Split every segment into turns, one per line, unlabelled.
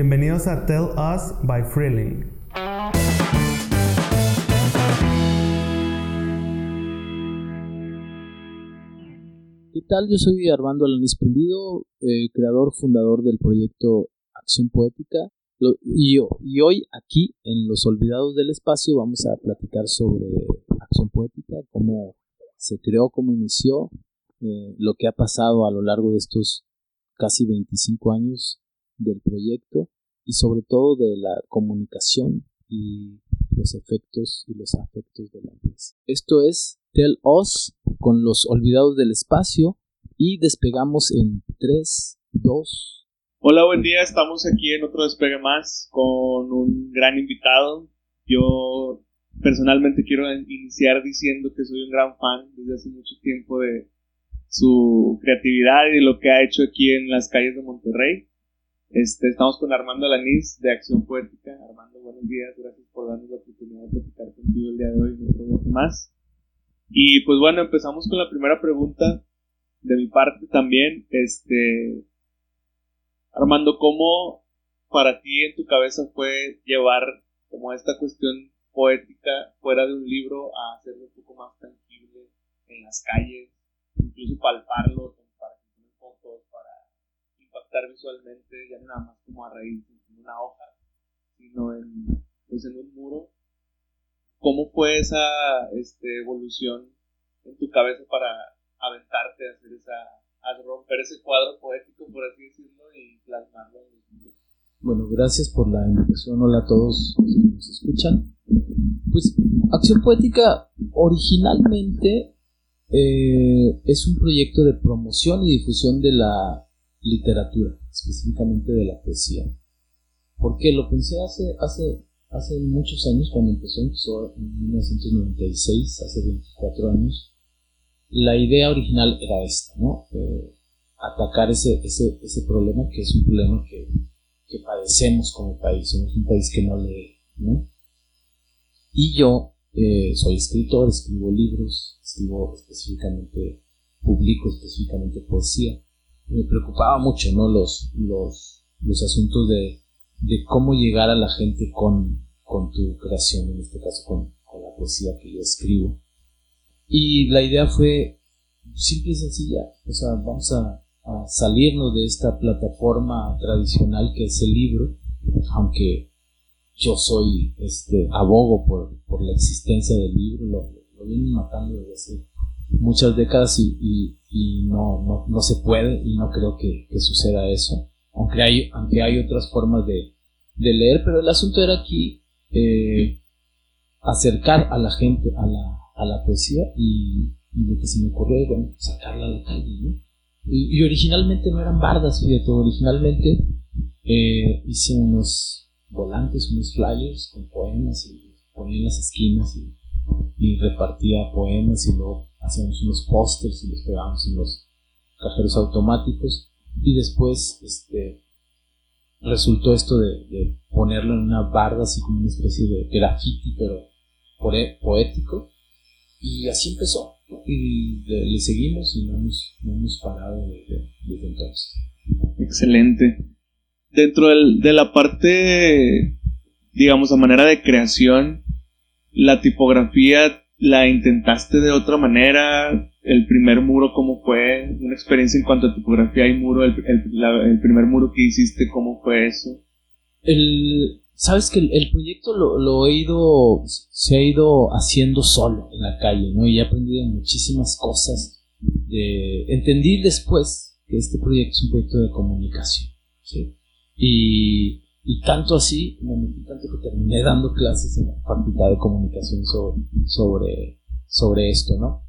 Bienvenidos a Tell Us by Freeling.
¿Qué tal? Yo soy Armando Alanis Pulido, eh, creador, fundador del proyecto Acción Poética. y, y hoy aquí en Los Olvidados del Espacio vamos a platicar sobre Acción Poética, cómo se creó, cómo inició, eh, lo que ha pasado a lo largo de estos casi 25 años del proyecto y sobre todo de la comunicación y los efectos y los afectos de la pieza. Esto es Tell Us con los olvidados del espacio y despegamos en 3, 2.
Hola, buen día, estamos aquí en otro despegue más con un gran invitado. Yo personalmente quiero iniciar diciendo que soy un gran fan desde hace mucho tiempo de su creatividad y lo que ha hecho aquí en las calles de Monterrey. Este, estamos con Armando Alanís de Acción Poética. Armando, buenos días, gracias por darnos la oportunidad de platicar contigo el día de hoy otro más. Y pues bueno, empezamos con la primera pregunta de mi parte también. Este, Armando, ¿cómo para ti en tu cabeza fue llevar como esta cuestión poética fuera de un libro a hacerlo un poco más tangible en las calles, incluso palparlo impactar visualmente, ya nada más como a raíz de una hoja, sino en, pues en un muro. ¿Cómo fue esa este, evolución en tu cabeza para aventarte a hacer esa, a romper ese cuadro poético, por así decirlo, y plasmarlo en el mundo?
Bueno, gracias por la invitación. Hola a todos los que nos escuchan. Pues Acción Poética originalmente eh, es un proyecto de promoción y difusión de la literatura, específicamente de la poesía. Porque lo pensé hace, hace, hace muchos años, cuando empezó, empezó en 1996, hace 24 años. La idea original era esta, ¿no? Eh, atacar ese, ese, ese problema que es un problema que, que padecemos como país. Somos un país que no lee, ¿no? Y yo eh, soy escritor, escribo libros, escribo específicamente, publico específicamente poesía. Me preocupaba mucho, ¿no? Los, los, los asuntos de, de cómo llegar a la gente con, con tu creación, en este caso con, con la poesía que yo escribo. Y la idea fue simple y sencilla, o sea, vamos a, a salirnos de esta plataforma tradicional que es el libro, aunque yo soy, este, abogo por, por la existencia del libro, lo, lo vienen matando desde hace muchas décadas y, y, no, no, no, se puede y no creo que, que, suceda eso, aunque hay, aunque hay otras formas de, de leer, pero el asunto era aquí eh, acercar a la gente a la, a la poesía y, y, lo que se me ocurrió es, bueno, sacarla a la calle, ¿no? Y, originalmente no eran bardas, fíjate, originalmente eh, hice unos volantes, unos flyers con poemas y ponía en las esquinas y, repartía poemas y luego hacíamos unos pósters y los pegábamos en los cajeros automáticos. Y después este resultó esto de, ponerlo en una barda así como una especie de graffiti pero poético. Y así empezó y le, seguimos y no hemos, no hemos parado desde, desde entonces.
Excelente. Dentro de la parte, digamos, a manera de creación, la tipografía la intentaste de otra manera, el primer muro, ¿cómo fue? Una experiencia en cuanto a tipografía y muro, el, primer muro que hiciste, ¿cómo fue eso?
El, Sabes que el, proyecto lo, he ido, se ha ido haciendo solo en la calle, ¿no? Y he aprendido muchísimas cosas. De, entendí después que este proyecto es un proyecto de comunicación, ¿sí? Y, y tanto así, me metí tanto que terminé dando clases en la Facultad de Comunicación sobre, sobre, sobre esto, ¿no?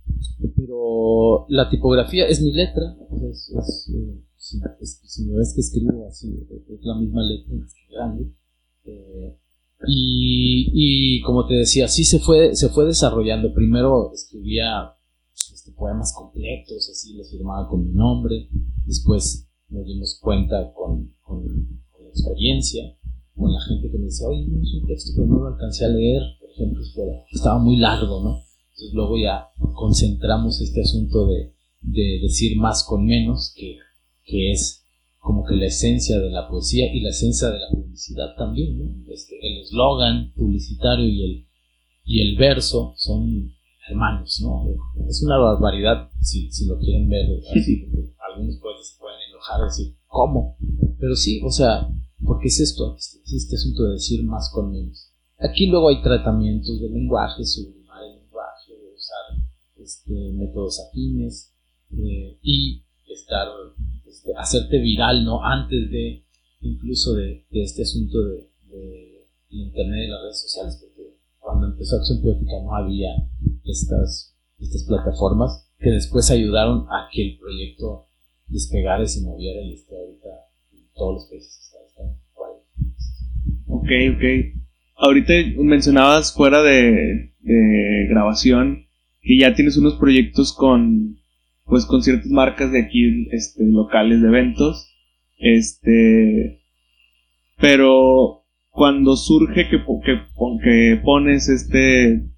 Pero la tipografía es mi letra, es, es, eh, si, me ves que escribo así, es la misma letra, es grande. Eh, y, y, como te decía, sí se fue, se fue desarrollando. Primero escribía este, poemas completos, así los firmaba con mi nombre. Después nos dimos cuenta con, experiencia, con la gente que me decía, oye, no es un texto, pero no lo alcancé a leer, por ejemplo, estaba muy largo, ¿no? Entonces luego ya concentramos este asunto de, de decir más con menos, que, que es como que la esencia de la poesía y la esencia de la publicidad también, ¿no? Este, el eslogan publicitario y el, y el verso son hermanos, ¿no? Es una barbaridad si, si lo quieren ver así, porque algunos poetas enojar decir, ¿cómo? Pero sí, o sea, porque es esto, es este asunto de decir más con menos. Aquí luego hay tratamientos de lenguaje, sublimar el lenguaje, de usar este, métodos afines eh, y estar, este, hacerte viral, ¿no? Antes de, incluso de, este asunto de, de, internet y las redes sociales, porque cuando empezó Acción Poética no había estas, estas plataformas que después ayudaron a que el proyecto despegara y se moviera y esté ahorita en todos los países
Ok, ok. Ahorita mencionabas fuera de, de, grabación que ya tienes unos proyectos con pues con ciertas marcas de aquí este, locales de eventos. Este pero cuando surge que, que, que pones este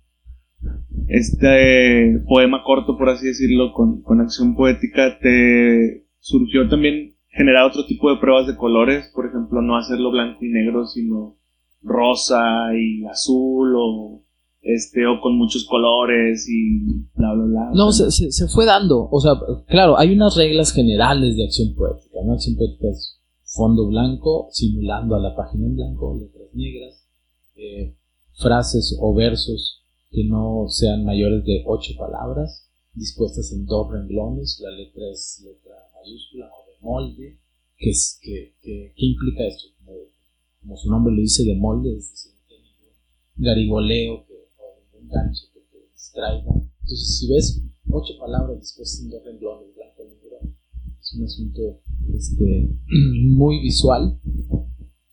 este poema corto, por así decirlo, con, con acción poética, te surgió también generar otro tipo de pruebas de colores, por ejemplo, no hacerlo blanco y negro, sino rosa y azul o este o con muchos colores y bla bla bla.
No, se, se, fue dando, o sea, claro, hay unas reglas generales de acción poética, ¿no? Acción poética es fondo blanco simulando a la página en blanco, letras negras, eh, frases o versos que no sean mayores de ocho palabras, dispuestas en dos renglones, la letra es letra mayúscula o de molde, que, es, que, que, ¿qué implica esto? Como, su nombre lo dice, de molde, es decir, ningún garigoleo que, o ningún gancho que te distraiga. Entonces, si ves ocho palabras dispuestas en dos renglones, blanco negro, es un asunto este, muy visual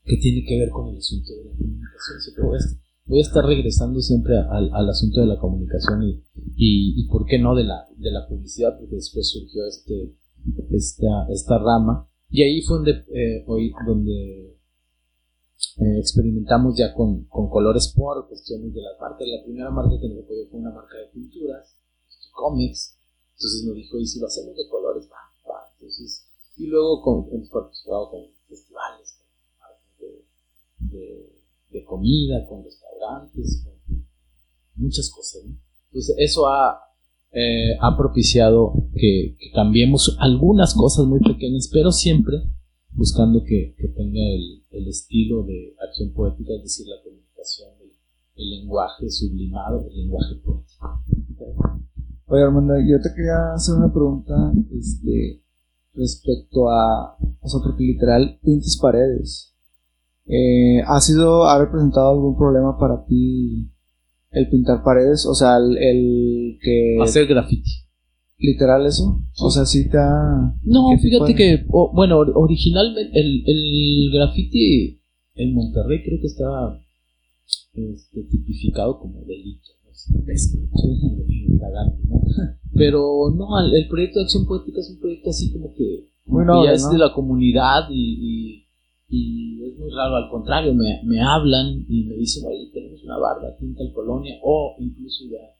que tiene que ver con el asunto de la comunicación voy a estar regresando siempre al, al asunto de la comunicación y, y, y, por qué no de la, de la publicidad, porque después surgió este, esta, esta rama. Y ahí fue donde, eh, hoy, donde eh, experimentamos ya con, con, colores por cuestiones de las marcas. La primera marca que nos apoyó fue una marca de pinturas, cómics. Entonces nos dijo, ¿y si lo hacemos de colores? Va, va. Entonces, y luego con, hemos participado con festivales, con de, de, de comida, con restaurantes, con muchas cosas. Entonces eso ha, eh, ha propiciado que, cambiemos algunas cosas muy pequeñas, pero siempre buscando que, tenga el, estilo de acción poética, es decir, la comunicación, el, lenguaje sublimado, el lenguaje poético.
Oye Armando, yo te quería hacer una pregunta este, respecto a, o sea, porque literal pintas paredes. Eh, ¿Ha sido, ha representado algún problema para ti el pintar paredes? O sea, el, que...
Hacer graffiti.
¿Literal eso? O sea, sí te ha...
No, fíjate que, bueno, originalmente el, el graffiti en Monterrey creo que está este, tipificado como delito. Pero no, el, proyecto de acción poética es un proyecto así como que bueno, ya es de la comunidad y y es muy raro, al contrario, me, me hablan y me dicen, oye, tenemos una barba, pinta el colonia, o incluso ya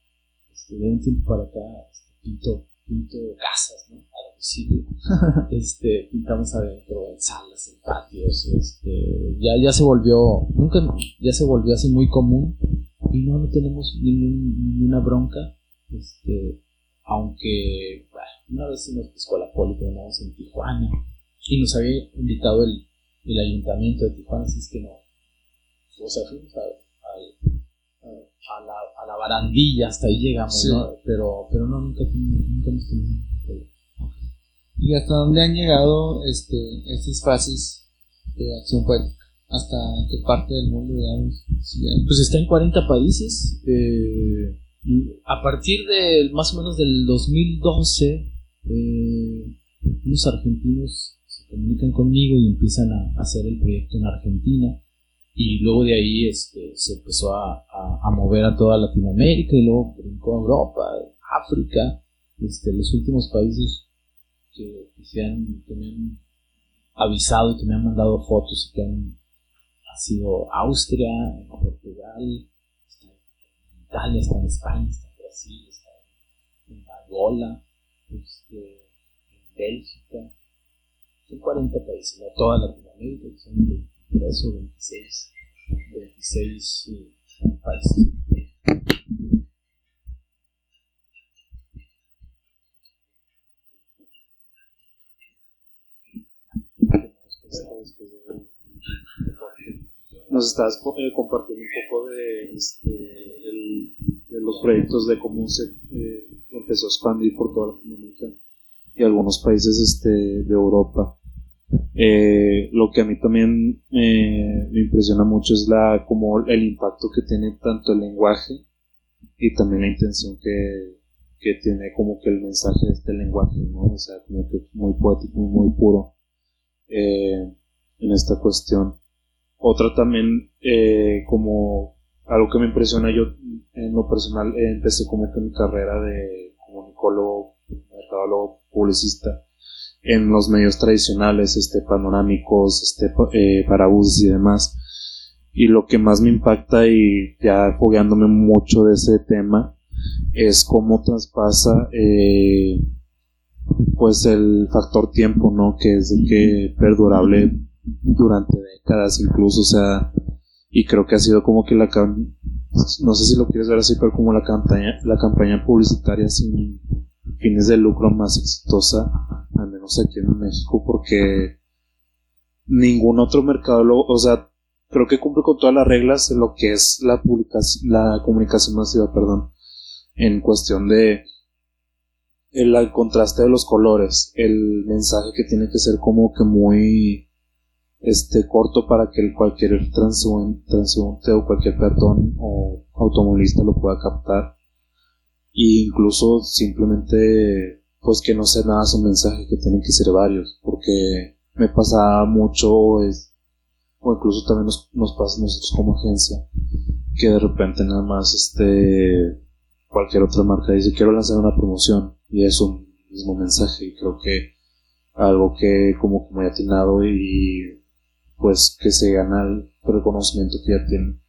este, de un tiempo para acá este, pinto, pinto casas, ¿no? A domicilio, este, pintamos adentro, en salas, en patios, este, ya, ya se volvió, nunca, ya se volvió así muy común y no, no tenemos ninguna bronca, este, aunque, bueno, una vez nos pescó la poli, pero en Tijuana y nos había invitado el el ayuntamiento de Tijuana, así es que no. O sea, fuimos a, a, la, a la, barandilla, hasta ahí llegamos, ¿no? Pero, pero no, nunca, nunca hemos tenido
¿Y hasta dónde han llegado este, estas fases de acción poética? ¿Hasta qué parte del mundo, digamos?
Pues está en 40 países. Eh, a partir de más o menos del 2012, eh, unos argentinos comunican conmigo y empiezan a, hacer el proyecto en Argentina. Y luego de ahí este, se empezó a, mover a toda Latinoamérica y luego brincó a Europa, África, este, los últimos países que, se han, me han avisado y que me han mandado fotos y que han, ha sido Austria, Portugal, está Italia, está en España, está en Brasil, está en Angola, este, en Bélgica, son 40 países, no toda Latinoamérica, son 23 o 26, 26 eh, países.
Nos estás eh, compartiendo un poco de, este, de los proyectos de cómo se eh, empezó a expandir por toda Latinoamérica y algunos países este, de Europa. Eh, lo que a mí también eh, me impresiona mucho es la como el impacto que tiene tanto el lenguaje y también la intención que, que tiene como que el mensaje de este lenguaje, ¿no? O sea, como que muy poético, muy puro eh, en esta cuestión. Otra también, como algo que me impresiona, yo en lo personal empecé como que mi carrera de comunicólogo, mercadólogo, publicista en los medios tradicionales, este, panorámicos, este, eh, parabuses y demás. Y lo que más me impacta y ya fogueándome mucho de ese tema es cómo traspasa eh, pues el factor tiempo, ¿no? Que es de que perdurable durante décadas incluso, o sea, y creo que ha sido como que la no sé si lo quieres ver así, pero como la campaña, la campaña publicitaria sin fines de lucro más exitosa, al menos aquí en México, porque ningún otro mercado, lo- o sea, creo que cumple con todas las reglas en lo que es la publicación, la comunicación masiva, perdón, en cuestión de el, contraste de los colores, el mensaje que tiene que ser como que muy este corto para que cualquier transeún- transeúnte o cualquier peatón o automovilista lo pueda captar e incluso simplemente pues que no sea nada su mensaje que tienen que ser varios porque me pasaba mucho es, o incluso también nos, nos pasa a nosotros como agencia que de repente nada más este cualquier otra marca dice quiero lanzar una promoción y es un mismo mensaje y creo que algo que como que muy atinado y pues que se gana el reconocimiento que ya tienen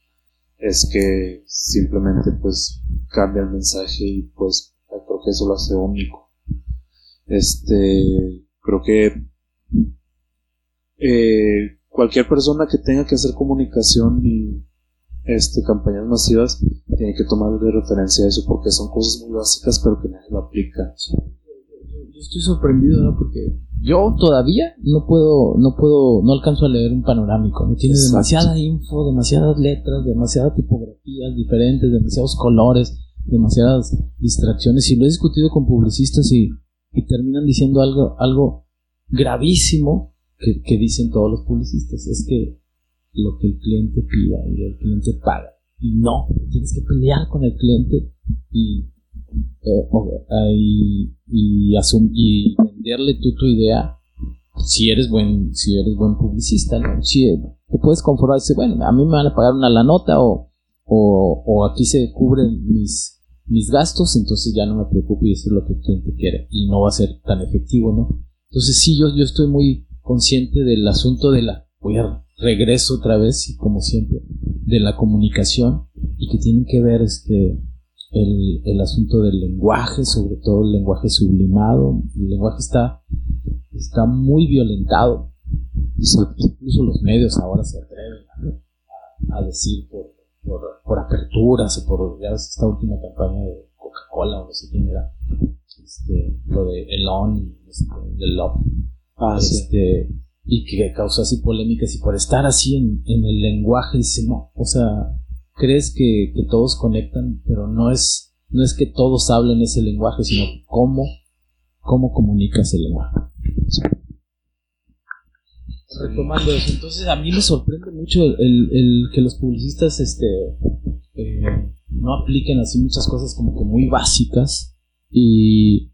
es que simplemente pues cambia el mensaje y pues creo que eso lo hace único este creo que eh, cualquier persona que tenga que hacer comunicación y este campañas masivas tiene que tomar de referencia eso porque son cosas muy básicas pero que nadie lo aplica
Yo estoy sorprendido, ¿no? Porque yo todavía no puedo, no puedo, no alcanzo a leer un panorámico. No tiene
Exacto.
demasiada info, demasiadas letras, demasiadas tipografías diferentes, demasiados colores, demasiadas distracciones. Y lo he discutido con publicistas y, y terminan diciendo algo, algo gravísimo que, que dicen todos los publicistas. Es que lo que el cliente pida y el cliente paga. Y no, tienes que pelear con el cliente y y, y, asum- y venderle tú tu idea si eres buen si eres buen publicista ¿no? si eh, te puedes conformar y decir bueno a mí me van a pagar una la nota o, o, o aquí se cubren mis mis gastos entonces ya no me preocupo y eso es lo que el cliente quiere y no va a ser tan efectivo no entonces sí yo yo estoy muy consciente del asunto de la voy a regreso otra vez y como siempre de la comunicación y que tienen que ver este el, el asunto del lenguaje, sobre todo el lenguaje sublimado. El lenguaje está, está muy violentado. Incluso los medios ahora se atreven a, a decir por, por, por aperturas o por ya ves, esta última campaña de Coca-Cola o no sé quién era. Este, lo de Elon, este, de Love.
ah, sí.
este, y que causó así polémicas y por estar así en, en el lenguaje dice no, o sea, crees que, que todos conectan, pero no es, no es que todos hablen ese lenguaje, sino cómo, cómo comunicas el lenguaje. Retomando eso, entonces a mí me sorprende mucho el, el- que los publicistas este, eh, no apliquen así muchas cosas como que muy básicas y,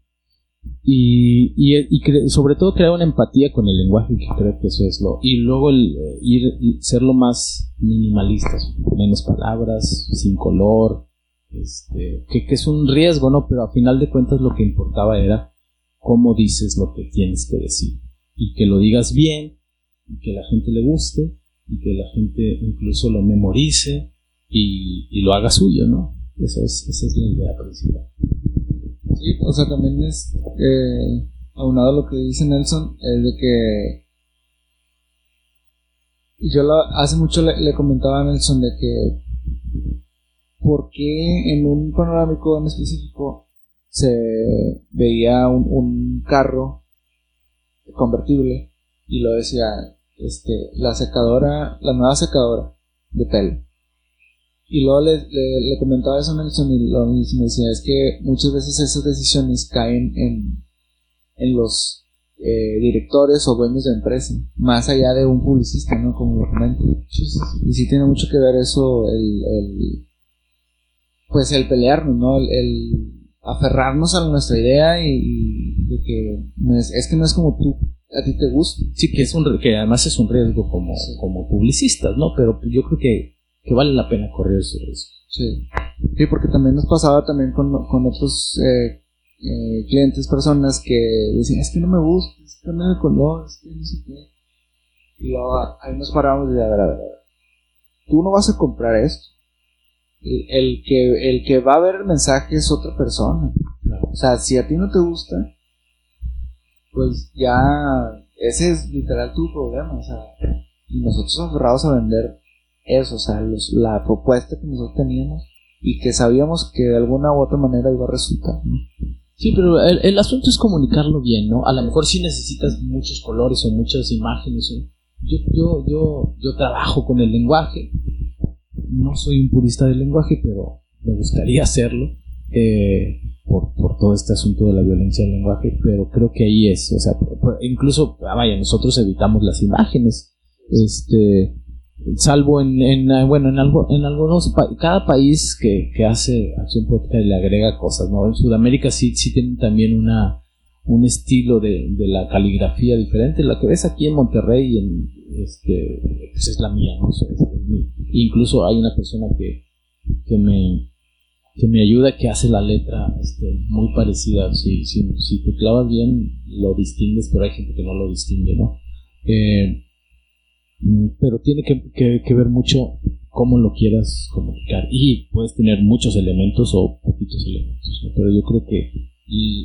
y, y, y sobre todo crear una empatía con el lenguaje, que creo que eso es lo. Y luego el eh, ir ser lo más minimalistas, menos palabras, sin color, este, que, que es un riesgo, ¿no? Pero a final de cuentas lo que importaba era cómo dices lo que tienes que decir. Y que lo digas bien, y que la gente le guste, y que la gente incluso lo memorice y, y lo haga suyo, ¿no? Eso es, esa es la idea principal.
Sí, o sea, también es. eh, aunado lo que dice Nelson, es de que yo lo- hace mucho le, le comentaba a Nelson de que por qué en un panorámico en específico se veía un, un carro convertible y lo decía este la secadora la nueva secadora de pelo y luego le, le- le comentaba eso a Nelson y lo mismo decía es que muchas veces esas decisiones caen en, en los eh, directores o dueños de empresa más allá de un publicista no como lo comento. Y sí tiene mucho que ver eso el, el pues el pelearnos no el, el aferrarnos a nuestra idea y, y de que no es, es que no es como tú a ti te gusta.
Sí, que, es un, que además es un riesgo como,
Sí.
como publicistas, ¿no? Pero yo creo que, que vale la pena correr sobre eso.
Sí. Sí, porque también nos pasaba también con, con otros eh, eh, clientes, personas que decían, es que no me gusta, es que cambia de color, es que no sé qué. Y luego ah, ahí nos paramos y de, a ver, a ver, a ver. Tú no vas a comprar esto. El, el que, el que va a ver el mensaje es otra persona. O sea, si a ti no te gusta, pues ya ese es literal tu problema. O sea, y nosotros aferrados a vender eso, o sea, los- la propuesta que nosotros teníamos y que sabíamos que de alguna u otra manera iba a resultar. ¿no?
Sí, pero el, el asunto es comunicarlo bien, ¿no? A lo mejor sí necesitas muchos colores o muchas imágenes. o- Yo, yo, yo, yo trabajo con el lenguaje. No soy un purista del lenguaje, pero me gustaría hacerlo. eh, por, por todo este asunto de la violencia del lenguaje, pero creo que ahí es, o sea, incluso, ah, vaya, nosotros evitamos las imágenes, este, salvo en, ah, bueno, en algo, en algunos, pa- cada país que, que hace acción poética le agrega cosas, ¿no? En Sudamérica sí, sí tienen también una, un estilo de, de la caligrafía diferente, la que ves aquí en Monterrey, en, este, pues es la mía, ¿no? Incluso hay una persona que, que me, que me ayuda, que hace la letra este, muy parecida. Si, si, si te clavas bien, lo distingues, pero hay gente que no lo distingue, ¿no? Eh, pero tiene que, que- ver mucho cómo lo quieras comunicar. Y puedes tener muchos elementos o poquitos elementos. Pero yo creo que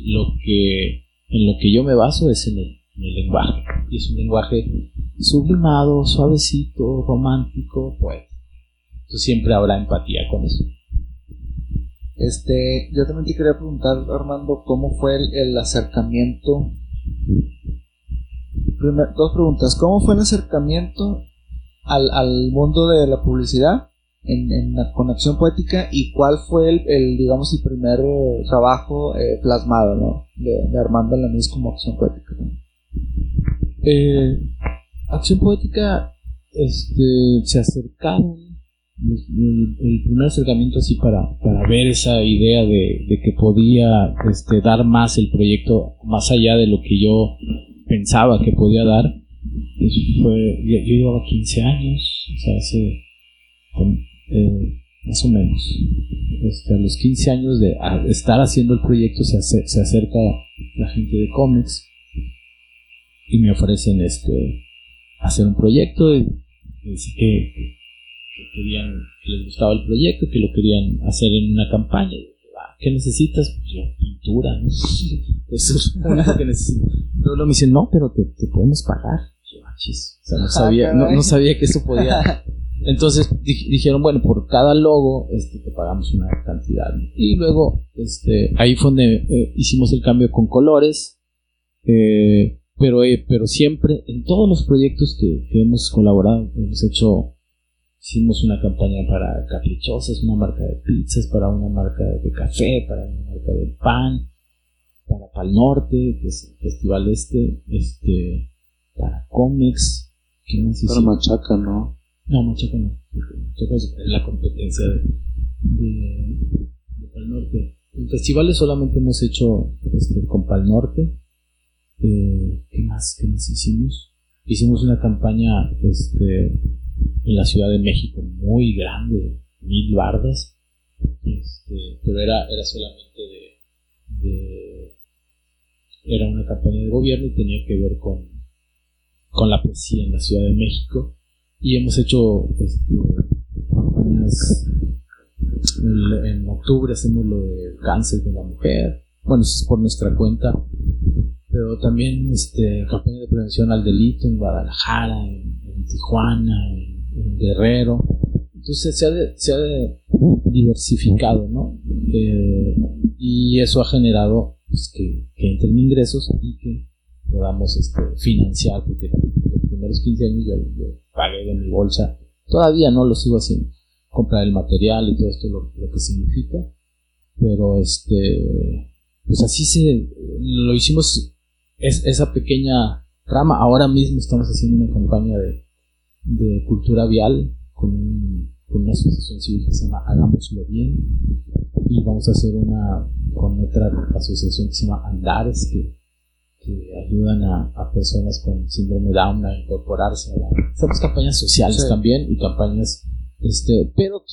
lo que en lo que yo me baso es en el, en el lenguaje. Y es un lenguaje sublimado, suavecito, romántico, pues. Entonces siempre habrá empatía con eso.
Este, yo también te quería preguntar, Armando, ¿cómo fue el acercamiento? Dos preguntas. ¿Cómo fue el acercamiento al, al mundo de la publicidad en, en la, con acción poética y cuál fue el, el, digamos, el primer eh, trabajo eh, plasmado, ¿no? De, de Armando Alanis como acción poética.
Eh, acción poética este, se acercaron el, el primer acercamiento así para, para ver esa idea de, de que podía este, dar más el proyecto más allá de lo que yo pensaba que podía dar. Eso fue yo, yo llevaba 15 años o sea hace eh, más o menos. Este, a los 15 años de estar haciendo el proyecto se, ace- se acerca la gente de cómics y me ofrecen este hacer un proyecto y, y que, que- que querían que les gustaba el proyecto que lo querían hacer en una campaña. Y, "Ah, ¿qué necesitas? Pues yo, pintura ¿no? eso es lo único que necesito luego luego me dicen no pero te, te podemos pagar yo, "Ah, chis". o sea no sabía no, no sabía que eso podía entonces di- dijeron bueno por cada logo este, te pagamos una cantidad ¿no? y luego este ahí fue donde eh, hicimos el cambio con colores eh, pero, eh, pero siempre, en todos los proyectos que, que hemos colaborado, hemos hecho, hicimos una campaña para Caprichosas, una marca de pizzas, para una marca de café, para una marca de pan, para Pal Norte, que es el festival este, este, para cómics, ¿qué más
Para
hicimos?
Machaca, ¿no?
No, Machaca no. Machaca es la competencia de, de, de Pal Norte. En festivales solamente hemos hecho este, con Pal Norte. Eh, ¿Qué más? ¿Qué más hicimos? Hicimos una campaña este, en la Ciudad de México muy grande, mil bardas. Este, pero era, era solamente de, de- Era una campaña de gobierno y tenía que ver con, con la poesía en la Ciudad de México y hemos hecho este, campañas el- en octubre hacemos lo del cáncer de la mujer bueno eso es por nuestra cuenta pero también este, campaña de prevención al delito en Guadalajara, en, Tijuana, en, Guerrero. Entonces se ha, de- se ha diversificado, ¿no? Eh, y eso ha generado pues, que, que entren ingresos y que podamos este, financiar, porque los primeros 15 años yo, yo pagué de mi bolsa, todavía no lo sigo haciendo, comprar el material y todo esto lo, lo que significa, pero este, pues así se, lo hicimos, es, esa pequeña rama, ahora mismo estamos haciendo una campaña de, de cultura vial con, un- con una asociación civil que se llama Hagámoslo Bien y vamos a hacer una con otra asociación que se llama Andares que, que ayudan a, a personas con síndrome Down a incorporarse a la, hacemos campañas sociales
Sí.
también y campañas este pero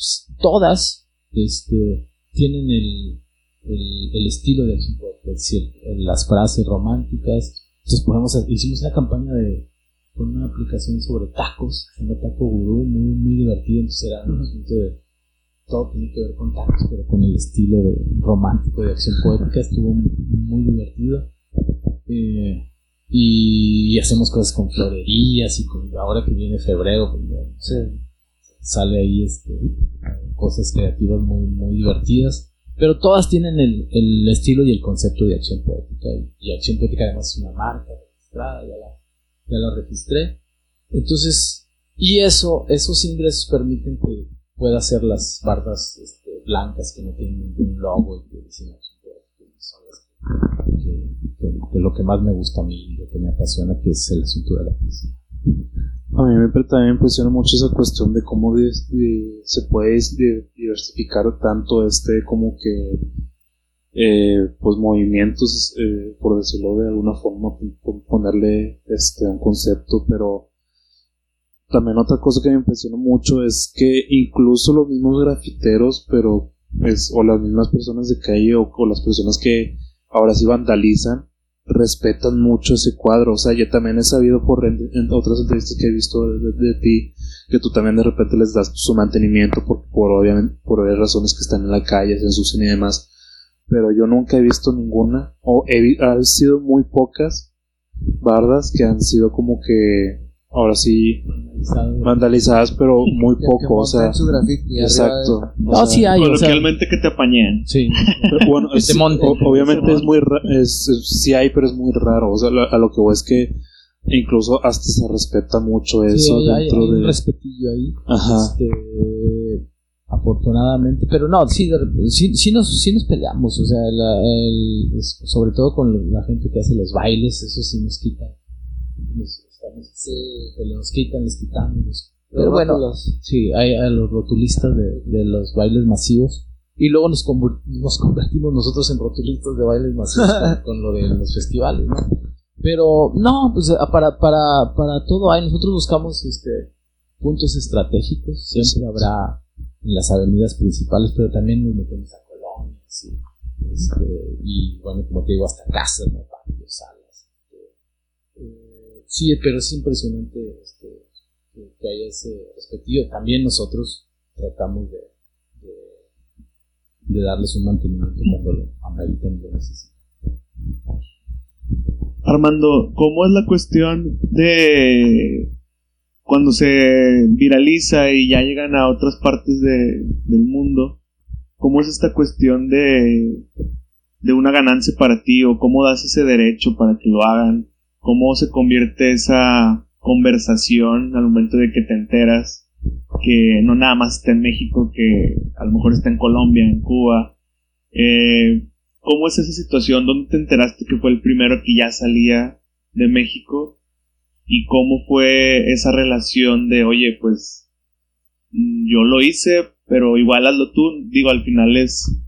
todas este tienen el, el, el estilo de acción poética, es decir, las frases románticas entonces podemos hicimos una campaña de con una aplicación sobre tacos, se llama Taco Gurú, muy, muy divertido, entonces era un asunto de todo tiene que ver con tacos, pero con el estilo de, romántico de acción poética, estuvo muy, muy divertido. Eh, y, y hacemos cosas con florerías y con ahora que viene febrero, pues, ya
Sí.
sale ahí este, cosas creativas muy, muy divertidas. Pero todas tienen el, estilo y el concepto de acción poética. Y, acción poética además es una marca registrada, ya la, ya la registré. Entonces, y eso, esos ingresos permiten que pueda hacer las bardas este, blancas que no tienen ningún logo y que dicen acción poética, son las que, que- que lo que más me gusta a mí, lo que me apasiona, que es el asunto de la poesía.
A mí me, también impresiona mucho esa cuestión de cómo se puede diversificar tanto este como que eh, pues movimientos eh, por decirlo de alguna forma ponerle este un concepto pero también otra cosa que me impresiona mucho es que incluso los mismos grafiteros pero o las mismas personas de calle o las personas que ahora sí vandalizan respetan mucho ese cuadro. O sea, yo también he sabido por otras entrevistas que he visto de, ti que tú también de repente les das su mantenimiento por, por obviamente por obvias razones que están en la calle, se ensucian y demás. Pero yo nunca he visto ninguna, o he, han sido muy pocas bardas que han sido como que ahora sí vandalizadas, pero muy poco, o sea,
su
exacto.
de-
O
No,
sea,
sí hay, o sea,
Coloquialmente que te apañen.
sí.
Pero bueno, es- obviamente es muy ra- es, es- sí hay, pero es muy raro. O sea, lo- a lo que voy es que incluso hasta se respeta mucho eso
hay, hay-
dentro
hay un
de.
respetillo ahí.
Ajá.
Este, afortunadamente, pero no, sí, de sí, sí nos, sí nos peleamos, o sea, la- el- sobre todo con la gente que hace los bailes, eso sí nos quita. Nos, estamos, sí, nos quitan, les quitamos.
los
Pero bueno,
rótulos.
sí, hay a los rotulistas de, de los bailes masivos. Y luego nos, nos convertimos nosotros en rotulistas de bailes masivos con, con lo de los festivales, ¿no? Pero no, pues a- para, para, para todo hay. Nosotros buscamos este puntos estratégicos. Siempre habrá en las avenidas principales, pero también nos metemos a colonias y, este, y bueno, como te digo, hasta casas, ¿no? patios, salas. Eh, sí, pero es impresionante este, que, que haya ese respetillo. También nosotros tratamos de, de, darles un mantenimiento cuando lo ameritan lo necesitan.
Armando, ¿cómo es la cuestión de cuando se viraliza y ya llegan a otras partes de- del mundo? ¿Cómo es esta cuestión de, de una ganancia para ti o cómo das ese derecho para que lo hagan? ¿Cómo se convierte esa conversación al momento de que te enteras que no nada más está en México, que a lo mejor está en Colombia, en Cuba? Eh, ¿Cómo es esa situación? ¿Dónde te enteraste que fue el primero que ya salía de México? ¿Y cómo fue esa relación de, oye, pues mm, yo lo hice, pero igual hazlo tú? Digo, al final es,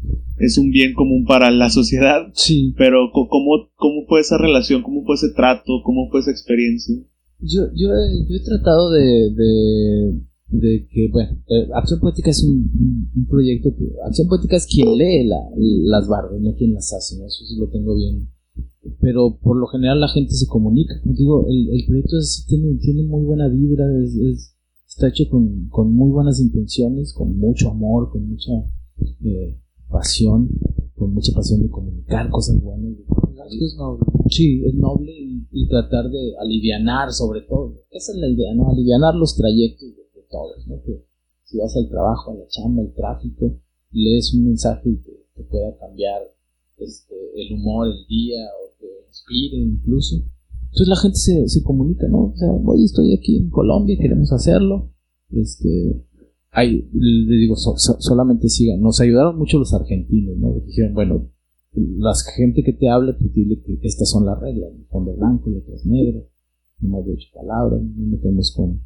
es un bien común para la sociedad,
Sí.
pero ¿cómo, ¿cómo fue esa relación? ¿Cómo fue ese trato? ¿Cómo fue esa experiencia?
Yo, yo, he, yo he tratado de, de, de que, bueno, eh, Acción Poética es un, un- un proyecto que. Acción Poética es quien lee la- las bardas, no quien las hace, ¿no? Eso sí lo tengo bien. Pero por lo general la gente se comunica. Como digo, el, el proyecto es- tiene, tiene muy buena vibra, es, es- está hecho con, con muy buenas intenciones, con mucho amor, con mucha eh, pasión. con mucha pasión de comunicar cosas buenas.
Es noble.
Sí, es noble y, tratar de alivianar sobre todo. Esa es la idea, ¿no? Alivianar los trayectos de, de todos, ¿no? Que si vas al trabajo, a la chamba, al tráfico, lees un mensaje y te, te pueda cambiar este, el humor, el día, o te inspire incluso. Entonces la gente se, se comunica, ¿no? O sea, oye, estoy aquí en Colombia, queremos hacerlo. Este, hay, le digo, so- so- solamente sigan. Nos ayudaron mucho los argentinos, ¿no? Dijeron, bueno, la gente que te habla, pues dile que estas son las reglas, ¿no? fondo blanco, letras negras, no más de ocho palabras, no metemos con,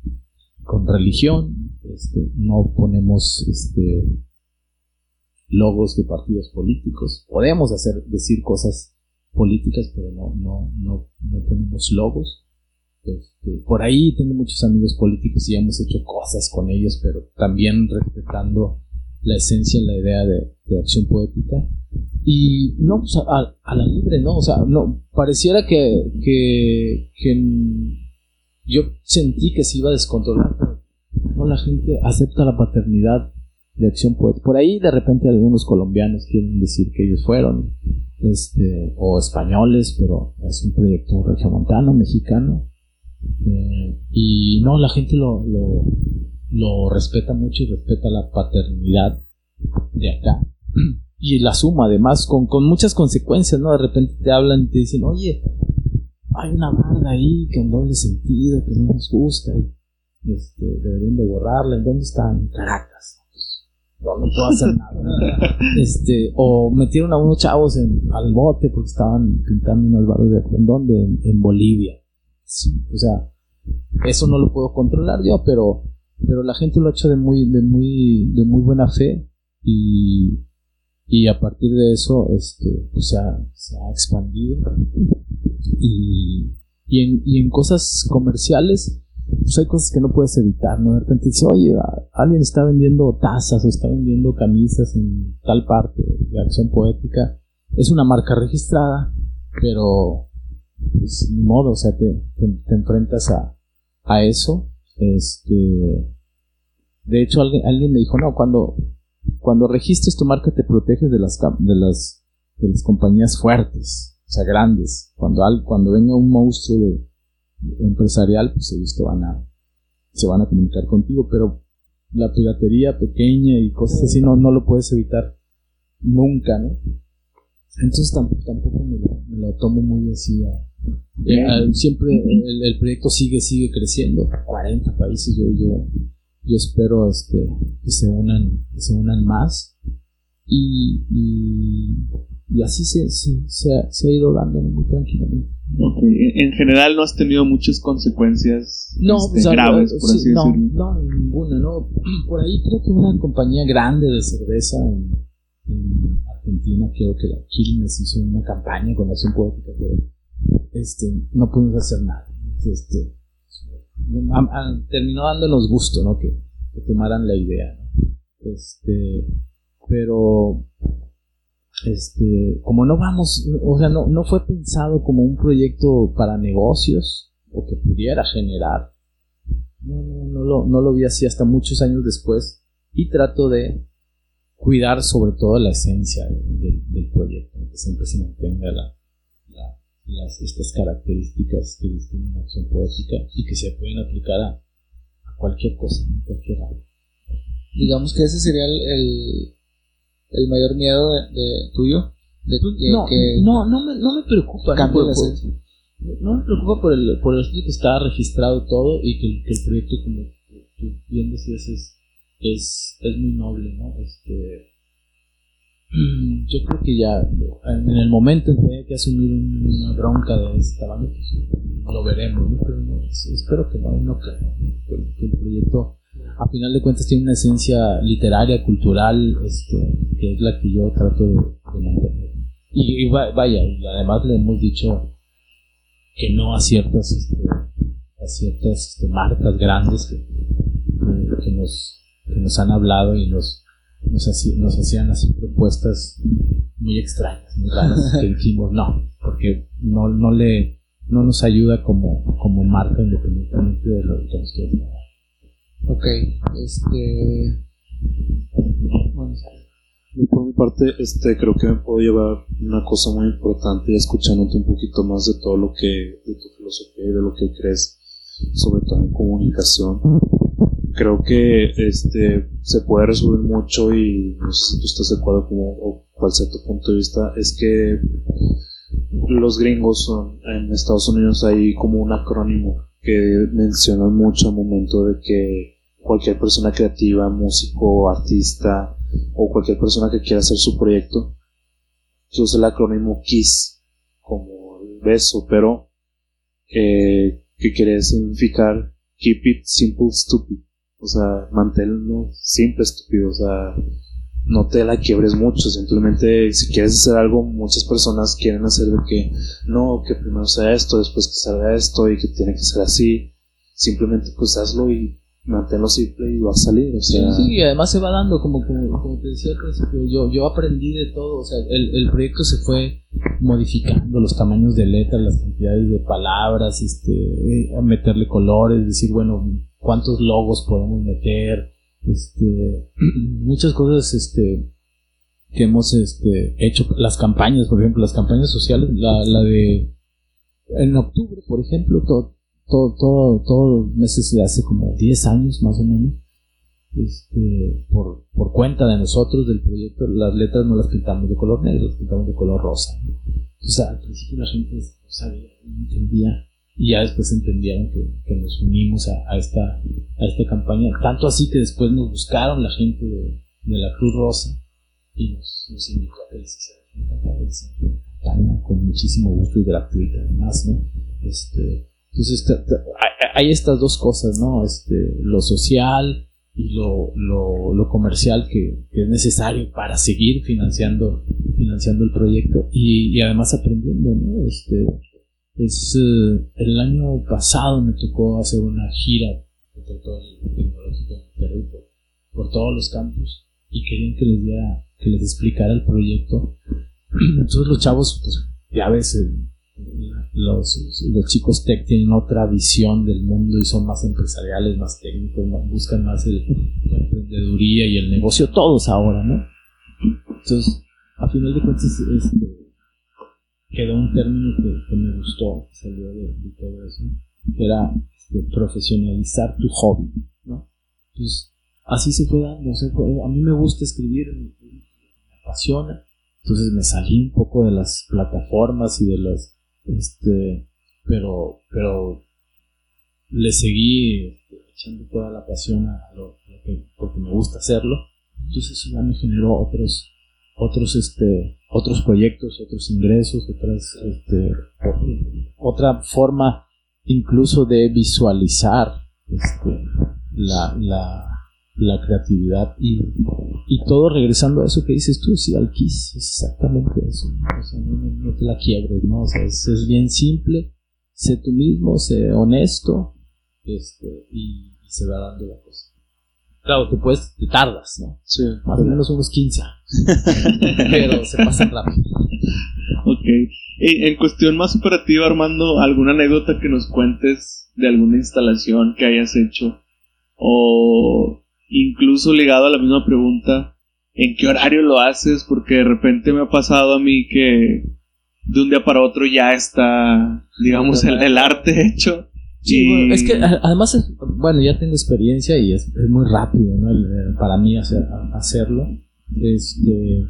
con religión, este, no ponemos este, logos de partidos políticos, podemos hacer, decir cosas políticas, pero no, no, no, no ponemos logos. Este, por ahí tengo muchos amigos políticos y hemos hecho cosas con ellos, pero también respetando la esencia, la idea de, acción poética. Y no, pues, a, a la libre, ¿no? O sea, no, pareciera que, que, yo sentí que se iba a descontrolar, pero no, la gente acepta la paternidad de acción poética. Por ahí de repente algunos colombianos quieren decir que ellos fueron, este, o españoles, pero es un proyecto regiomontano, mexicano. Eh, y no, la gente lo, lo, lo respeta mucho y respeta la paternidad de acá. Y la suma, además, con, con muchas consecuencias, ¿no? De repente te hablan y te dicen, oye, hay una barra ahí que en doble sentido, que no nos gusta, y este, deberían de borrarla. ¿En dónde está? En Caracas. No, no puedo hacer nada. este, o metieron a unos chavos en, al bote porque estaban pintando unas barras de... ¿En dónde? En, en Bolivia. O sea, eso no lo puedo controlar yo, pero, pero la gente lo ha hecho de muy, de muy, de muy buena fe y, y a partir de eso, este, pues se ha, se ha expandido y, y, en, y en cosas comerciales, pues hay cosas que no puedes evitar, ¿no? De repente dice, oye, alguien está vendiendo tazas o está vendiendo camisas en tal parte de acción poética, es una marca registrada, pero pues ni modo, o sea, te, te, enfrentas a, a eso. Este, de hecho, alguien, alguien me dijo, no, cuando, cuando registres tu marca te proteges de las, de las, de las compañías fuertes, o sea, grandes. Cuando, al, cuando venga un monstruo de, empresarial, pues ellos te van a, se van a comunicar contigo, pero la piratería pequeña y cosas así no, no lo puedes evitar nunca, ¿no? Entonces tampoco, tampoco me, lo, me lo tomo muy así. a- eh, al- siempre el, el proyecto sigue, sigue creciendo. 40 países, yo, yo, yo espero este, que se unan, que se unan más. Y, y, y así se, se, se, ha, se ha ido dando muy tranquilamente.
Ok, En general no has tenido muchas consecuencias
No,
este,
o sea,
graves,
no,
por
sí,
así
no,
decirlo.
no, ninguna, no. Por ahí creo que una compañía grande de cerveza en, en Argentina, creo que la Quilmes hizo una campaña con acción poética, pero este, no pudimos hacer nada. Este, terminó dándonos gusto, ¿no? Que, que tomaran la idea, ¿no? Este, pero este, como no vamos, o sea, no, no fue pensado como un proyecto para negocios o que pudiera generar. No, no, no lo, no lo vi así hasta muchos años después y trato de cuidar sobre todo la esencia del, del- proyecto, que siempre se mantenga la, la- las, estas características que distinguen la acción poética y que se pueden aplicar a, a cualquier cosa, ¿no? cualquier área.
Digamos que ese sería el, el, el mayor miedo de, de tuyo. De que,
no,
que
no, no me, no me preocupa. ¿no? Por- por-. No me preocupa por el, por el hecho de que está registrado todo y que, el- que el proyecto, como tú bien decías, es, es, es muy noble, ¿no? Este, mm, yo creo que ya en el momento en que haya que asumir un- una bronca de este pues lo veremos, ¿no? Pero no, es- espero que no, no. Que, que el proyecto, a final de cuentas, tiene una esencia literaria, cultural, este, que es la que yo trato de, mantener. Y, y va- vaya, y además le hemos dicho que no a ciertas este, a ciertas este, marcas grandes que- que nos que nos han hablado y nos nos, haci- nos hacían así propuestas muy extrañas muy raras que dijimos no porque no no le no nos ayuda como como marca independientemente de lo que nos quieran dar.
Ok, este. Bueno,
por mi parte, este, creo que me puedo llevar una cosa muy importante escuchándote un poquito más de todo lo que, de tu filosofía y de lo que crees, sobre todo en comunicación. Creo que este se puede resumir mucho y no sé si tú estás de acuerdo como, o cuál sea tu punto de vista, es que los gringos son, en Estados Unidos hay como un acrónimo que mencionan mucho al momento de que cualquier persona creativa, músico, artista o cualquier persona que quiera hacer su proyecto, que use el acrónimo KISS como beso, pero eh, que quiere significar Keep It Simple Stupid. O sea, manténlo simple, estúpido. O sea, no te la quiebres mucho. Simplemente, si quieres hacer algo, muchas personas quieren hacer de que no, que primero sea esto, después que salga esto y que tiene que ser así. Simplemente, pues hazlo y manténlo simple y va a salir. O sea,
Sí, y además se va dando, como, como, como te decía al principio, yo, yo aprendí de todo, o sea, el, el proyecto se fue modificando los tamaños de letras, las cantidades de palabras, este, eh, meterle colores, decir, bueno, cuántos logos podemos meter, este, muchas cosas, este, que hemos, este, hecho, las campañas, por ejemplo, las campañas sociales, la, la de, en octubre, por ejemplo, todo, todo, todo, todos los meses de hace como 10 años más o menos, este, por, por cuenta de nosotros del proyecto, las letras no las pintamos de color negro, las pintamos de color rosa. ¿no? Sea, al principio la gente no sabía, no entendía, y ya después entendieron que, que nos unimos a, a esta, a esta campaña, tanto así que después nos buscaron la gente de, de la Cruz Rosa y nos, nos invitó a que les hiciéramos una campaña, con muchísimo gusto y gratuita además, ¿no? Este, entonces hay estas dos cosas, ¿no? Este, lo social y lo, lo, lo comercial que, que es necesario para seguir financiando, financiando el proyecto y, y además aprendiendo, ¿no? Este, es, eh, el año pasado me tocó hacer una gira por todo el tecnológico por, todos los campus y querían que les diera, que les explicara el proyecto. Entonces los chavos, pues, ya ves, eh, los, los chicos tech tienen otra visión del mundo y son más empresariales, más técnicos, buscan más el, la emprendeduría y el negocio, todos ahora, ¿no? Entonces, a final de cuentas, este, quedó un término que, me gustó, que salió de, todo eso, que era este, profesionalizar tu hobby, ¿no? Entonces, así se fue dando, a mí me gusta escribir, me, apasiona, entonces me salí un poco de las plataformas y de las, este, pero, pero le seguí este, echando toda la pasión a lo, a lo que, porque me gusta hacerlo, entonces eso ya me generó otros, otros, este, otros proyectos, otros ingresos, otras, este, otra forma incluso de visualizar, este, la, la, la creatividad y, y todo regresando a eso que dices tú, sí, al Kiss, es exactamente eso, ¿no? Te la quiebres, ¿no? O sea, es, es bien simple, sé tú mismo, sé honesto, este, y se va dando la cosa. Claro, te puedes, te tardas, ¿no?
sí,
Más o menos unos 15 años. Pero se pasan rápido.
Ok. En, en cuestión más operativa, Armando, ¿alguna anécdota que nos cuentes de alguna instalación que hayas hecho? O incluso ligado a la misma pregunta, ¿en qué horario lo haces? Porque de repente me ha pasado a mí que de un día para otro ya está, digamos, el, el arte hecho.
Sí,
Y-
bueno, es que además, es- bueno, ya tengo experiencia y es, es muy rápido, ¿no? El- para mí hacer, hacerlo. Este,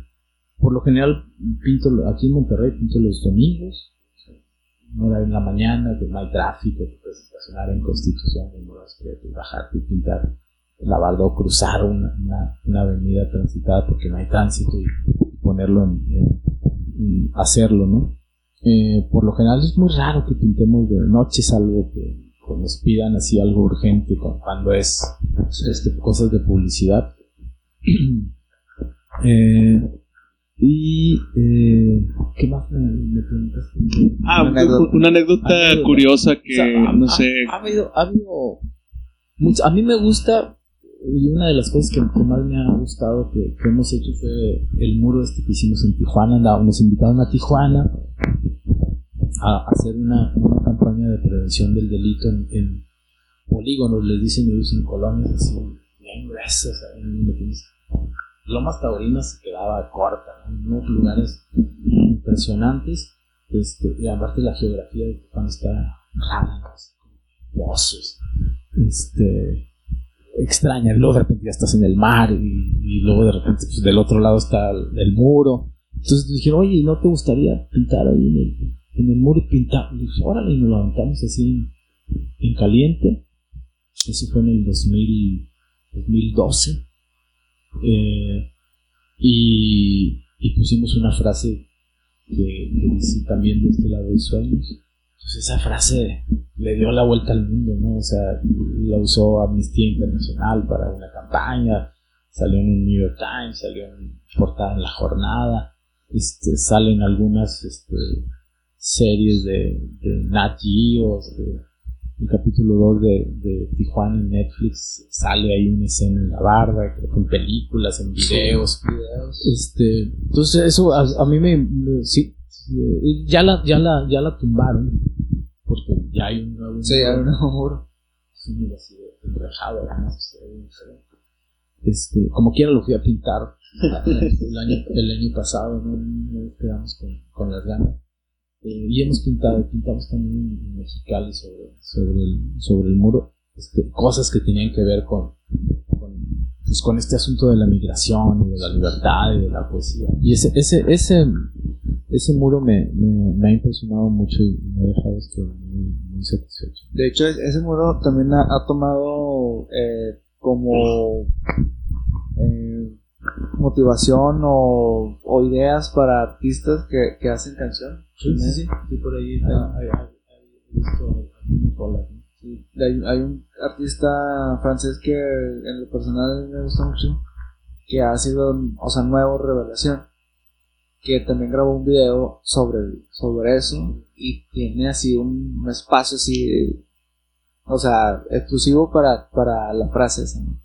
por lo general, pinto aquí en Monterrey, pinto los domingos, hora en la mañana, que no hay tráfico, te puedes estacionar en Constitución, en Moras, que bajarte y pintar, lavarlo o cruzar una, una, una avenida transitada porque no hay tránsito y, y ponerlo en, en- en hacerlo, ¿no? Eh, por lo general es muy raro que pintemos de noche, salvo que que nos pidan así algo urgente cuando es este, cosas de publicidad. Eh, y eh, ¿qué más me, me preguntaste?
Ah,
Una anécdota.
una anécdota
Anécdota.
curiosa que,
O sea, ha-
no
ha-
sé,
Ha, habido, ha habido mucho- a mí me gusta y una de las cosas que, que más me ha gustado que, que hemos hecho fue el muro este que hicimos en Tijuana. Nos invitaron a Tijuana a hacer una, una campaña de prevención del delito en, en polígonos, les dicen ellos en colonias así, bien gruesas, ahí donde tienes Lomas Taurinas se quedaba corta, ¿no? Unos lugares impresionantes, este, y aparte la geografía de Tijuana está rara, pozos, este, extraña, luego de repente ya estás en el mar, y, y luego de repente pues, del otro lado está el, el muro, entonces dijeron, oye, ¿no te gustaría pintar ahí en el, en el muro y dije, órale, y nos lo aventamos así en, en caliente, eso fue en el 2000, 2012. Eh, y, y pusimos una frase que, también de este lado de sueños. Pues esa frase le dio la vuelta al mundo, ¿no? O sea, la usó Amnistía Internacional para una campaña, salió en el New York Times, salió en portada en La Jornada, este, salen algunas este, series de, de Nat Geo, de, el capítulo 2 de, de Tijuana en Netflix sale ahí una escena en la barba, creo que en películas, en videos. Este, entonces eso a, a mí me, me- sí, ya la, ya la, ya la tumbaron, porque ya hay un nuevo
Sí, hay un nuevo muro.
Sí, mira, así de enrejado, además. Este, como quiera lo fui a pintar el año, el año pasado, no, no nos quedamos con, con las ganas. Eh, y hemos pintado, pintamos también en Mexicali sobre, sobre, el, sobre el muro, este, cosas que tenían que ver con, pues, con este asunto de la migración y de la libertad y de la poesía. Y ese, ese, ese, ese muro me, me, ha impresionado mucho y me ha dejado este, muy, muy satisfecho.
De hecho, es- ese muro también ha, tomado eh, como eh, motivación o, o ideas para artistas que, que hacen canción.
Sí, sí, sí, sí, por ahí hay, hay,
un artista francés que en lo personal me gusta mucho, que ha sido, o sea, nuevo revelación, que también grabó un video sobre, sobre eso y tiene así un, un espacio así, o sea, exclusivo para, para la frase esa, ¿no?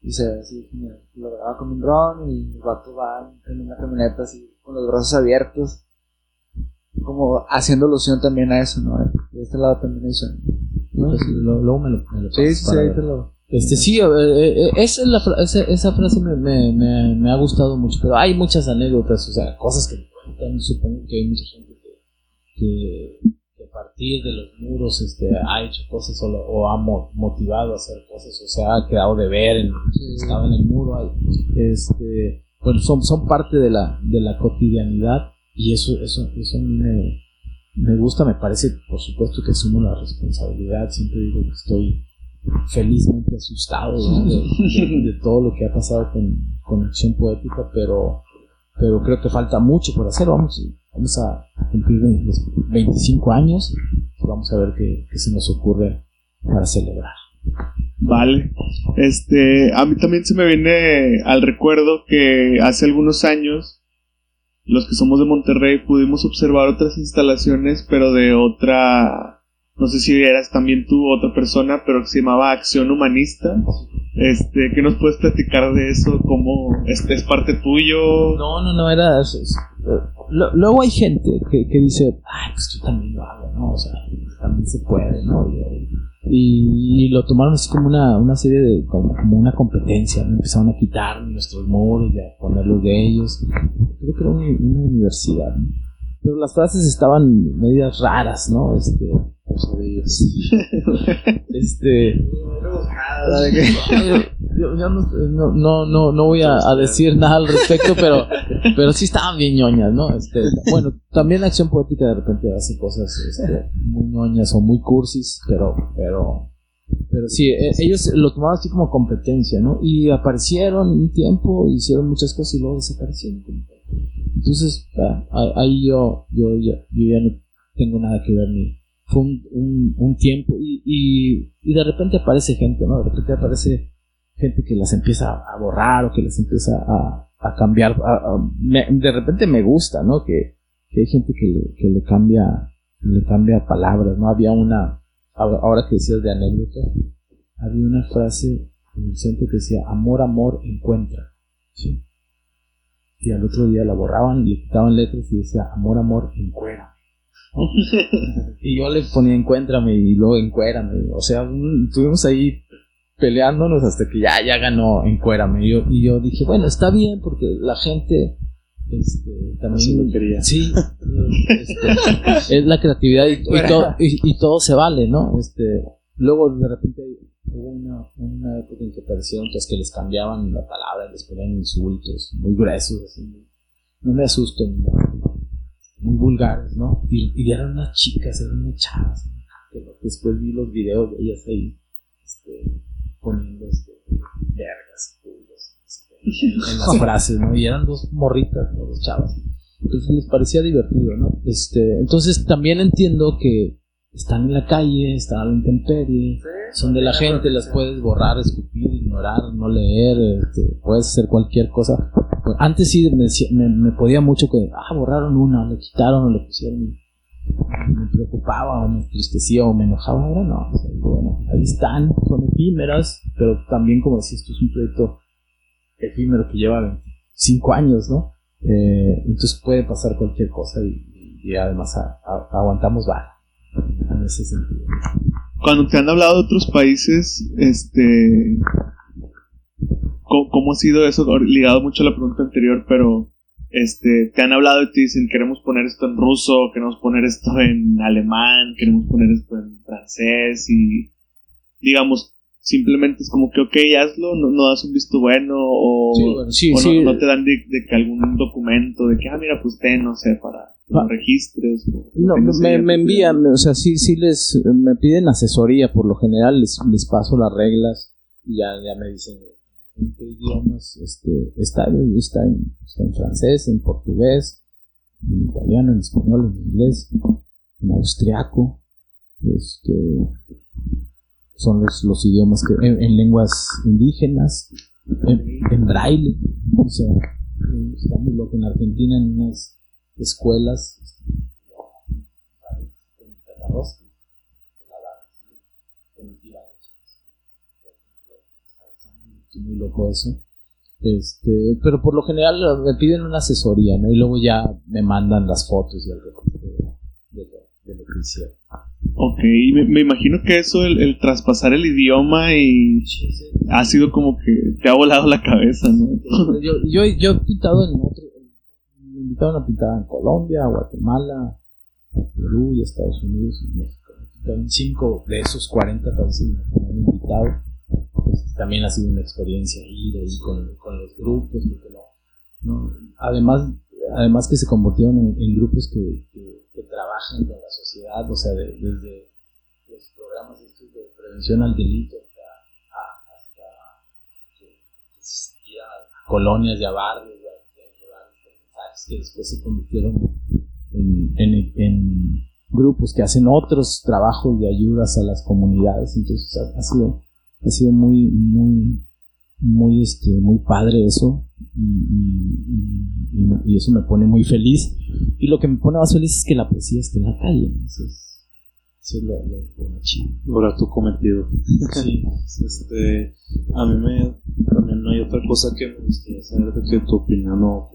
Y se ve así, como lo graba con un dron y el vato va en una camioneta así, con los brazos abiertos, como haciendo alusión también a eso, ¿no? De este lado también hay sueño.
¿no? Pues, luego me lo, me lo
Sí, sí, ahí te lo...
Este, sí, eh, eh, esa, es la fra- esa, esa frase me, me, me, me ha gustado mucho, pero hay muchas anécdotas, o sea, cosas que me cuentan, supongo que hay mucha gente que, que, que a partir de los muros este, ha hecho cosas o, lo- o ha mo- motivado a hacer cosas, o sea, ha quedado de ver, en, estaba en el muro, este, bueno, son, son parte de la, de la cotidianidad y eso, eso, eso a mí me, me gusta, me parece, por supuesto que asumo la responsabilidad, siempre digo que estoy felizmente asustado de, todo lo que ha pasado con, con acción poética, pero, pero creo que falta mucho por hacer. Vamos, vamos a cumplir los 25 años vamos a ver qué, qué se nos ocurre para celebrar.
Vale. Este, a mí también se me viene al recuerdo que hace algunos años los que somos de Monterrey pudimos observar otras instalaciones, pero de otra, no sé si eras también tú otra persona, pero que se llamaba Acción Humanista. Este, ¿qué nos puedes platicar de eso? ¿Cómo este es parte tuyo?
No, no, no, era... es- es- luego hay gente que, que dice, ay, pues yo también lo hago, ¿no? O sea, también se puede, ¿no? Y, y lo tomaron así como una, una serie de, como, como una competencia. Empezaron a quitar nuestros muros y a ponerlos de ellos. Creo que era una, universidad. Pero las frases estaban medias raras, ¿no? Este, este, yo, yo no, no, no, no, voy a, a decir nada al respecto, pero, pero sí estaban bien ñoñas, ¿no? Este, bueno, también la acción poética de repente hace cosas este, muy ñoñas o muy cursis, pero, pero, pero sí, e- ellos lo tomaban así como competencia, ¿no? Y aparecieron un tiempo, hicieron muchas cosas y luego desaparecieron. Entonces, ah, ahí yo, yo, ya, yo ya no tengo nada que ver ni fue un, un, tiempo y, y, y de repente aparece gente, ¿no? De repente aparece gente que las empieza a borrar o que las empieza a, a cambiar. me- de repente me gusta, ¿no? Que, que hay gente que le, que le cambia le cambia palabras, ¿no? Había una, ahora que decías de anécdota, había una frase en el centro que decía, amor, amor, encuentra. ¿sí? Y al otro día la borraban, le quitaban letras y decía, amor, amor, encuera. y yo le ponía encuéntrame y luego encuérame. O sea, un- tuvimos ahí peleándonos hasta que ya, ya ganó Encuérame. Y yo, y yo dije, bueno, está bien porque la gente este, también
lo quería.
sí este, es la creatividad y, y todo, y, y todo se vale no este luego de repente hubo una, una época en que parecieron pues, que les cambiaban la palabra les ponían insultos muy gruesos así no me asusto ni nada, muy vulgares no y, y eran unas chicas eran unas chavas ¿no? después vi los videos de ellas ahí este, poniendo este, vergas en las frases, ¿no? Y eran dos morritas, ¿no? dos chavas. Entonces les parecía divertido, ¿no? Este, entonces también entiendo que están en la calle, están a la intemperie, son de la gente, las puedes borrar, escupir, ignorar, no leer, este, puedes hacer cualquier cosa. Antes sí me, me, me podía mucho que, ah, borraron una, le quitaron o le pusieron. Me preocupaba o me entristecía o me enojaba. Ahora no, o sea, bueno, ahí están, son efímeras, pero también, como decía, esto es un proyecto efímero que lleva 25 años, ¿no? Eh, entonces puede pasar cualquier cosa y, y además a- a- aguantamos vara en ese sentido.
Cuando te han hablado de otros países, este. ¿Cómo, cómo ha sido eso? Ligado mucho a la pregunta anterior, pero. Este, te han hablado y te dicen, queremos poner esto en ruso, queremos poner esto en alemán, queremos poner esto en francés y, digamos, simplemente es como que, ok, hazlo, no, no das un visto bueno o,
Sí, bueno, sí,
o no, te dan de, de que algún documento de que, ah, mira, pues ten, no sé, para
Ah.
registres.
No, me, me envían, o sea, sí, sí les, me piden asesoría, por lo general les, les paso las reglas y ya, ya me dicen en qué idiomas este, está, está, en, está en francés, en portugués, en italiano, en español, en inglés, en austriaco, este, son los, los idiomas que, en, en lenguas indígenas, en, en braille, o sea, está muy loco en Argentina en unas escuelas. Está muy- loco eso. Este, pero por lo general eh, me piden una asesoría, ¿no? Y luego ya me mandan las fotos y el de, de lo, que hicieron.
Ok, me, me imagino que eso, el, el traspasar el idioma y ha sido como que te ha volado la cabeza, ¿no?
Yo, yo, yo he pintado en otro, invitaron a pintar en Colombia, Guatemala, Perú y Estados Unidos y México. En cinco de esos 40 países que me han invitado. Pues, también ha sido una experiencia ir ahí con, con los grupos, porque no, no- además, además que se convirtieron en, grupos que, que- que trabajan con la sociedad, o sea, de- desde los programas estos de prevención al delito hasta, colonias y a barrios, y a, y a llevar que después se convirtieron en, en- en grupos que hacen otros trabajos de ayudas a las comunidades, entonces ha, ha sido ha sido muy muy muy este muy padre eso. Y, y- y- y eso me pone muy feliz. Y lo que me pone más feliz es que la poesía esté en la calle eso es, lo, lo- lo chido.
Ahora tu cometido.
sí.
Este, a mí me, también no hay otra cosa que me gustaría saber de que tu opinión o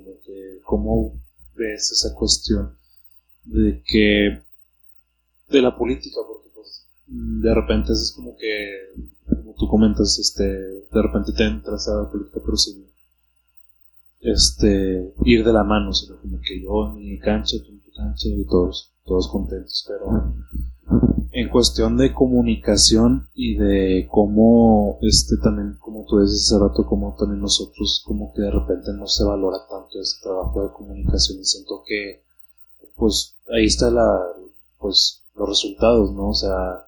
cómo ves esa cuestión de que de la política, porque pues de repente es como que, como tú comentas, este, de repente te entras a la política, pero sin este, ir de la mano, sino como que yo en mi cancha, tú en tu cancha y todos, todos contentos, pero en cuestión de comunicación y de cómo este también como tú dices hace rato como también nosotros como que de repente no se valora tanto ese trabajo de comunicación y siento que pues ahí está la pues los resultados no o sea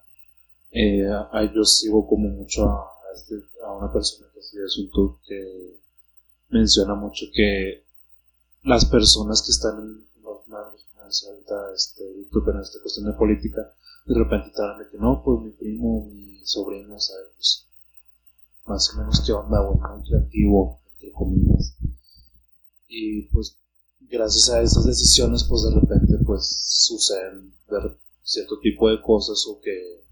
eh, yo sigo como mucho a, este, a una persona que sigue asunto que menciona mucho que las personas que están en los decía ahorita este en esta cuestión de política de repente te hablan que no, pues mi primo, mi sobrino, sabe, pues más o menos qué onda, o muy creativo, entre comillas. Y pues gracias a esas decisiones, pues de repente pues suceden cierto tipo de cosas o que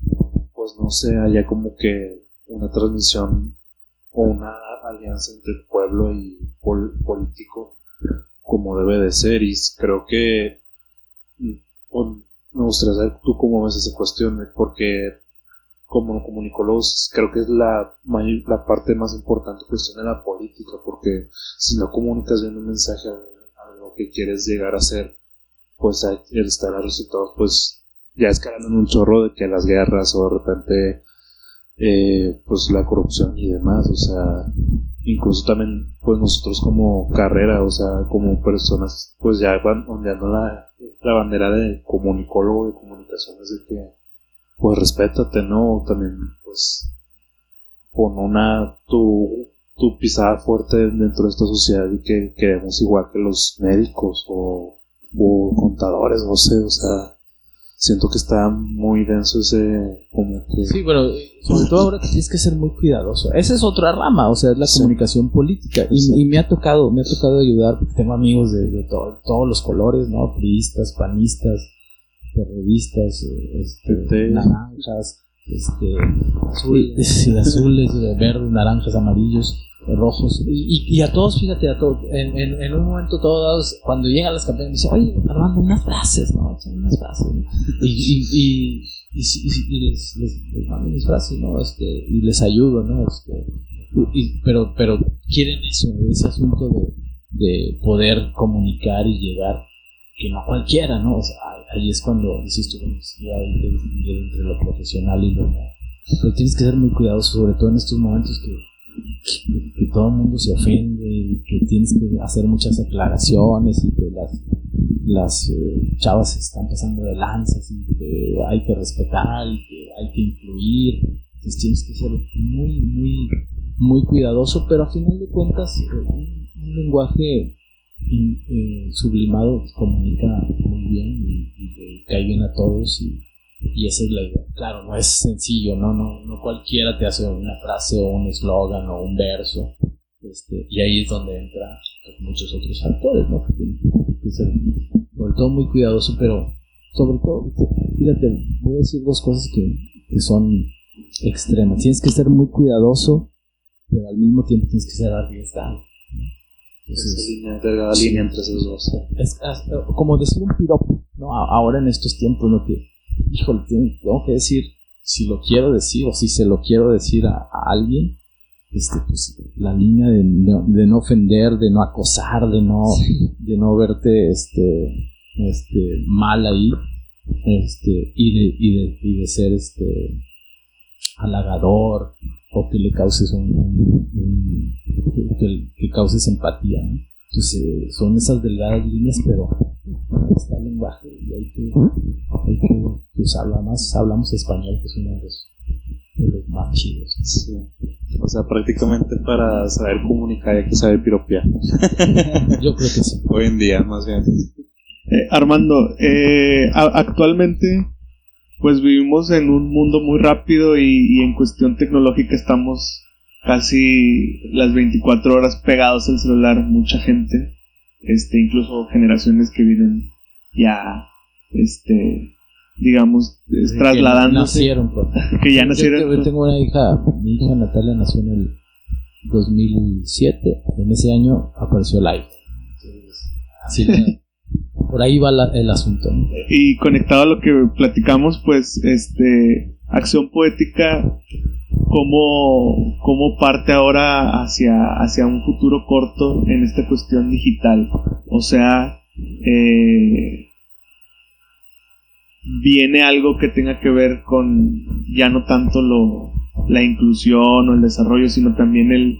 pues no sé, haya como que una transmisión o una alianza entre el pueblo y pol- político como debe de ser. Y creo que mm, me gustaría saber tú cómo ves esa cuestión, de- porque como comunicólogos creo que es la, la parte más importante cuestión de la política, porque si no comunicas bien un mensaje a, a lo que quieres llegar a ser, pues ahí están los resultados, pues ya escalan en un chorro de que las guerras o de repente eh, pues la corrupción y demás, o sea, incluso también pues nosotros como carrera, o sea, como personas, pues ya van ondeando la, la bandera de comunicólogo, de comunicaciones, de que pues respétate, ¿no? También pues pon una tu, tu pisada fuerte dentro de esta sociedad y que queremos igual que los médicos o, o contadores, no sé, o sea, siento que está muy denso ese como que
Sí, bueno, eh, sobre todo ahora que tienes que ser muy cuidadoso. Esa es otra rama, o sea, es la
Sí.
comunicación política. Y, y me ha tocado, me ha tocado ayudar, porque tengo amigos de, de to- todos los colores, ¿no? Priistas, panistas, periodistas, eh, este, naranjas, este, azules, sí, azules, eh, verdes, naranjas, amarillos, rojos. Y, y- a todos, fíjate, a todos, en, en, un momento todos, cuando llegan las campañas, me dicen, oye, Armando, unas frases, ¿no? Unas frases. ¿no? Y, y, y, les, les, les mando mis frases, ¿no? Este, y les ayudo, ¿no? Este, y- pero, pero quieren eso, ese asunto de, de poder comunicar y llegar, que no cualquiera, ¿no? O sea, ahí- es cuando dices tú, sí, hay que distinguir entre lo profesional y lo. Pero tienes que ser muy cuidadoso, sobre todo en estos momentos que, que, todo el mundo se ofende y que tienes que hacer muchas aclaraciones y que las, las eh, chavas se están pasando de lanzas y que hay que respetar y que hay que incluir. Entonces tienes que ser muy, muy, muy cuidadoso, pero a final de cuentas eh, un, lenguaje eh, sublimado comunica muy bien y, y le cae bien a todos y, y esa es la idea. Claro, no es sencillo, no, no, no cualquiera te hace una frase o un eslogan o un verso. Este, y ahí es donde entra pues, muchos otros factores, ¿no? Que ser sobre todo muy cuidadoso, pero sobre todo, fíjate, voy a decir dos cosas que, que son extremas. Tienes que ser muy cuidadoso, pero al mismo tiempo tienes que ser arriesgado. ¿no?
esa
Entonces,
línea, delgada línea entre esos dos.
es, es como decir un piropo, ¿no? Ahora en estos tiempos, ¿no? Que, híjole, tengo, que decir si lo quiero decir o si se lo quiero decir a, a alguien, este, pues la línea de no, de no ofender, de no acosar, de no, de no verte, este, este, mal ahí, este, y de, y de, y de ser, este, halagador o que le causes un, un- un- que, que- que causes empatía, ¿no? Entonces eh, son esas delgadas líneas, pero ahí está el lenguaje y hay que, hay que, que usarlo. Además hablamos español, que es uno de los, de los más chidos.
Sí. O sea, prácticamente para saber comunicar hay que saber piropear.
Yo creo que sí.
Hoy en día, más bien.
Eh, Armando, eh, actualmente pues vivimos en un mundo muy rápido y, y en cuestión tecnológica estamos casi las 24 horas pegados al celular, mucha gente, este, incluso generaciones que vienen ya, este, digamos, es
Que
trasladándose,
Nacieron, pues.
que ya
Yo
nacieron.
te- tengo una hija, mi hija Natalia nació en el 2007. En ese año apareció. Entonces, así por ahí va la- el asunto.
Y conectado a lo que platicamos, pues, este, acción poética, ¿cómo, cómo parte ahora hacia, hacia un futuro corto en esta cuestión digital? O sea, eh, viene algo que tenga que ver con ya no tanto lo, la inclusión o el desarrollo, sino también el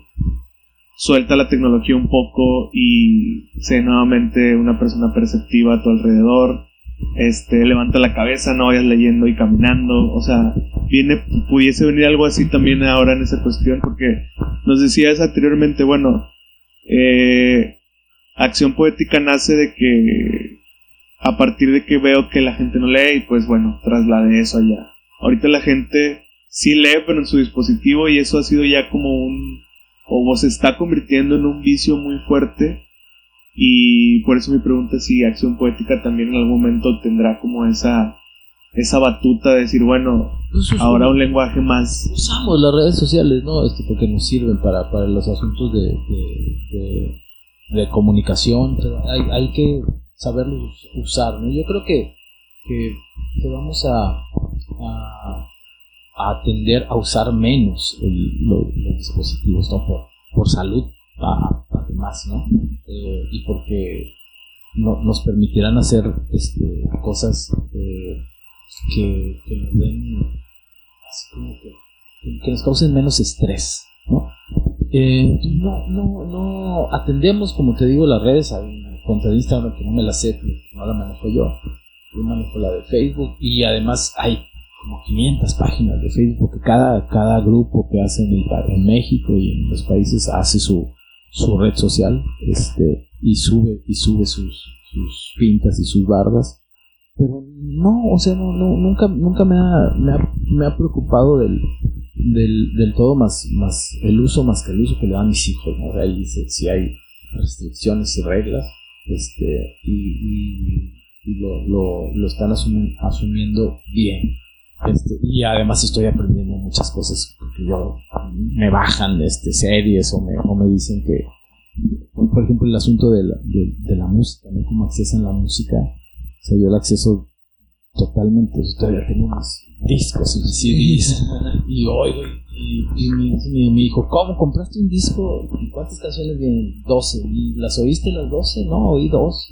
suelta la tecnología un poco y sé nuevamente una persona perceptiva a tu alrededor, este, levanta la cabeza, no vayas leyendo y caminando, o sea, viene, pudiese venir algo así también ahora en esa cuestión, porque nos decías anteriormente, bueno, eh, acción poética nace de que a partir de que veo que la gente no lee y pues bueno, trasladé eso allá. Ahorita la gente sí lee pero en su dispositivo y eso ha sido ya como un o se está convirtiendo en un vicio muy fuerte y por eso mi pregunta es si acción poética también en algún momento tendrá como esa esa batuta de decir bueno
Pues,
ahora un lenguaje más
usamos las redes sociales, ¿no? Este, porque nos sirven para, para los asuntos de, de, de- de comunicación. Hay, hay que saberlos usar, ¿no? Yo creo que, que, que vamos a, a, a tender a usar menos el- lo- los dispositivos, ¿no? Por, por salud, a- además, ¿no? Eh, y porque no- nos permitirán hacer este, cosas eh, que, que nos den, así como que, que nos causen menos estrés, ¿no? Eh, no, no, no atendemos, como te digo, las redes, hay una cuenta de Instagram que no me la sé, no la manejo yo, yo manejo la de Facebook y además hay como 500 páginas de Facebook que cada, cada grupo que hace en, el en México y en los países hace su, su red social este, y sube, y sube sus, sus pintas y sus bardas. Pero no, o sea, no, no, nunca, nunca me ha, me ha, me ha preocupado del, del, del todo más, más el uso más que el uso que le dan mis hijos, ¿no? Ahí dice si hay restricciones y reglas, este, y, y, lo, lo, lo están asumi- asumiendo bien. Este, y además estoy aprendiendo muchas cosas porque yo me bajan este, series o me, o me dicen que, por ejemplo, el asunto de la, de, de la música, ¿no? Cómo accesan la música. O sea, yo el acceso totalmente, todavía tengo mis discos y CDs y oigo y, y mi, mi hijo, ¿cómo compraste un disco? ¿Y ¿Cuántas canciones vienen? 12. ¿Y las oíste las 12? No, oí dos.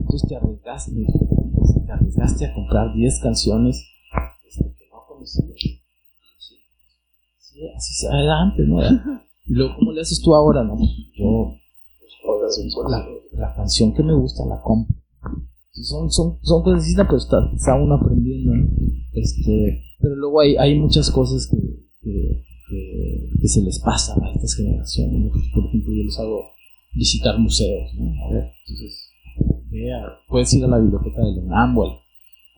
Entonces te arriesgaste, te arriesgaste a comprar 10 canciones conocías. Sí, sí, así se- era antes, ¿no? Y luego, ¿cómo le haces tú ahora? No, pues, yo, pues, la, la canción que me gusta la compro. Son, son, son cosas distintas, pero está, está uno aprendiendo, ¿no? Este, pero luego hay, hay muchas cosas que, que, que- que se les pasa a estas generaciones. ¿no? Pues, Por ejemplo, yo les hago visitar museos, ¿no? A ver, entonces, vea, puedes ir a la biblioteca del UNAM o al,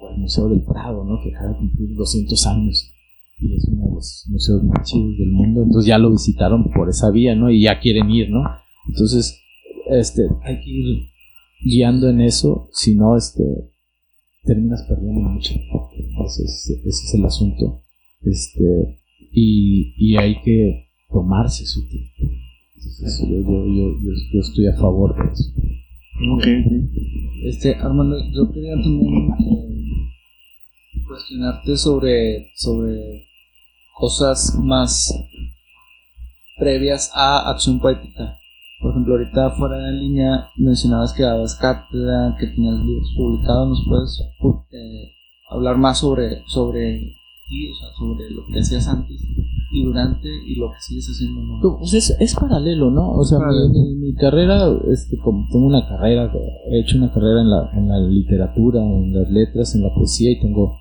o al Museo del Prado, ¿no? Que acaba de cumplir 200 años y es uno de los museos más chidos del mundo. Entonces ya lo visitaron por esa vía, ¿no? Y ya quieren ir, ¿no? Entonces, este, hay que ir guiando en eso, si no, este, terminas perdiendo mucho. Entonces, ese es el asunto. Este, y, y hay que tomarse su tiempo. Entonces, yo, yo, yo, yo, yo estoy a favor de eso.
Ok.
Este, Armando, yo quería también eh, cuestionarte sobre, sobre cosas más previas a acción poética. Por ejemplo, ahorita fuera de línea mencionabas que dabas cátedra, que tenías libros publicados. ¿Nos puedes eh, hablar más sobre, sobre ti, o sea, sobre lo que hacías antes y durante y lo que sigues haciendo? ¿no?
Pues es, es paralelo, ¿no? O sea, mi, mi- mi carrera, este, como tengo una carrera, he hecho una carrera en la, en la literatura, en las letras, en la poesía y tengo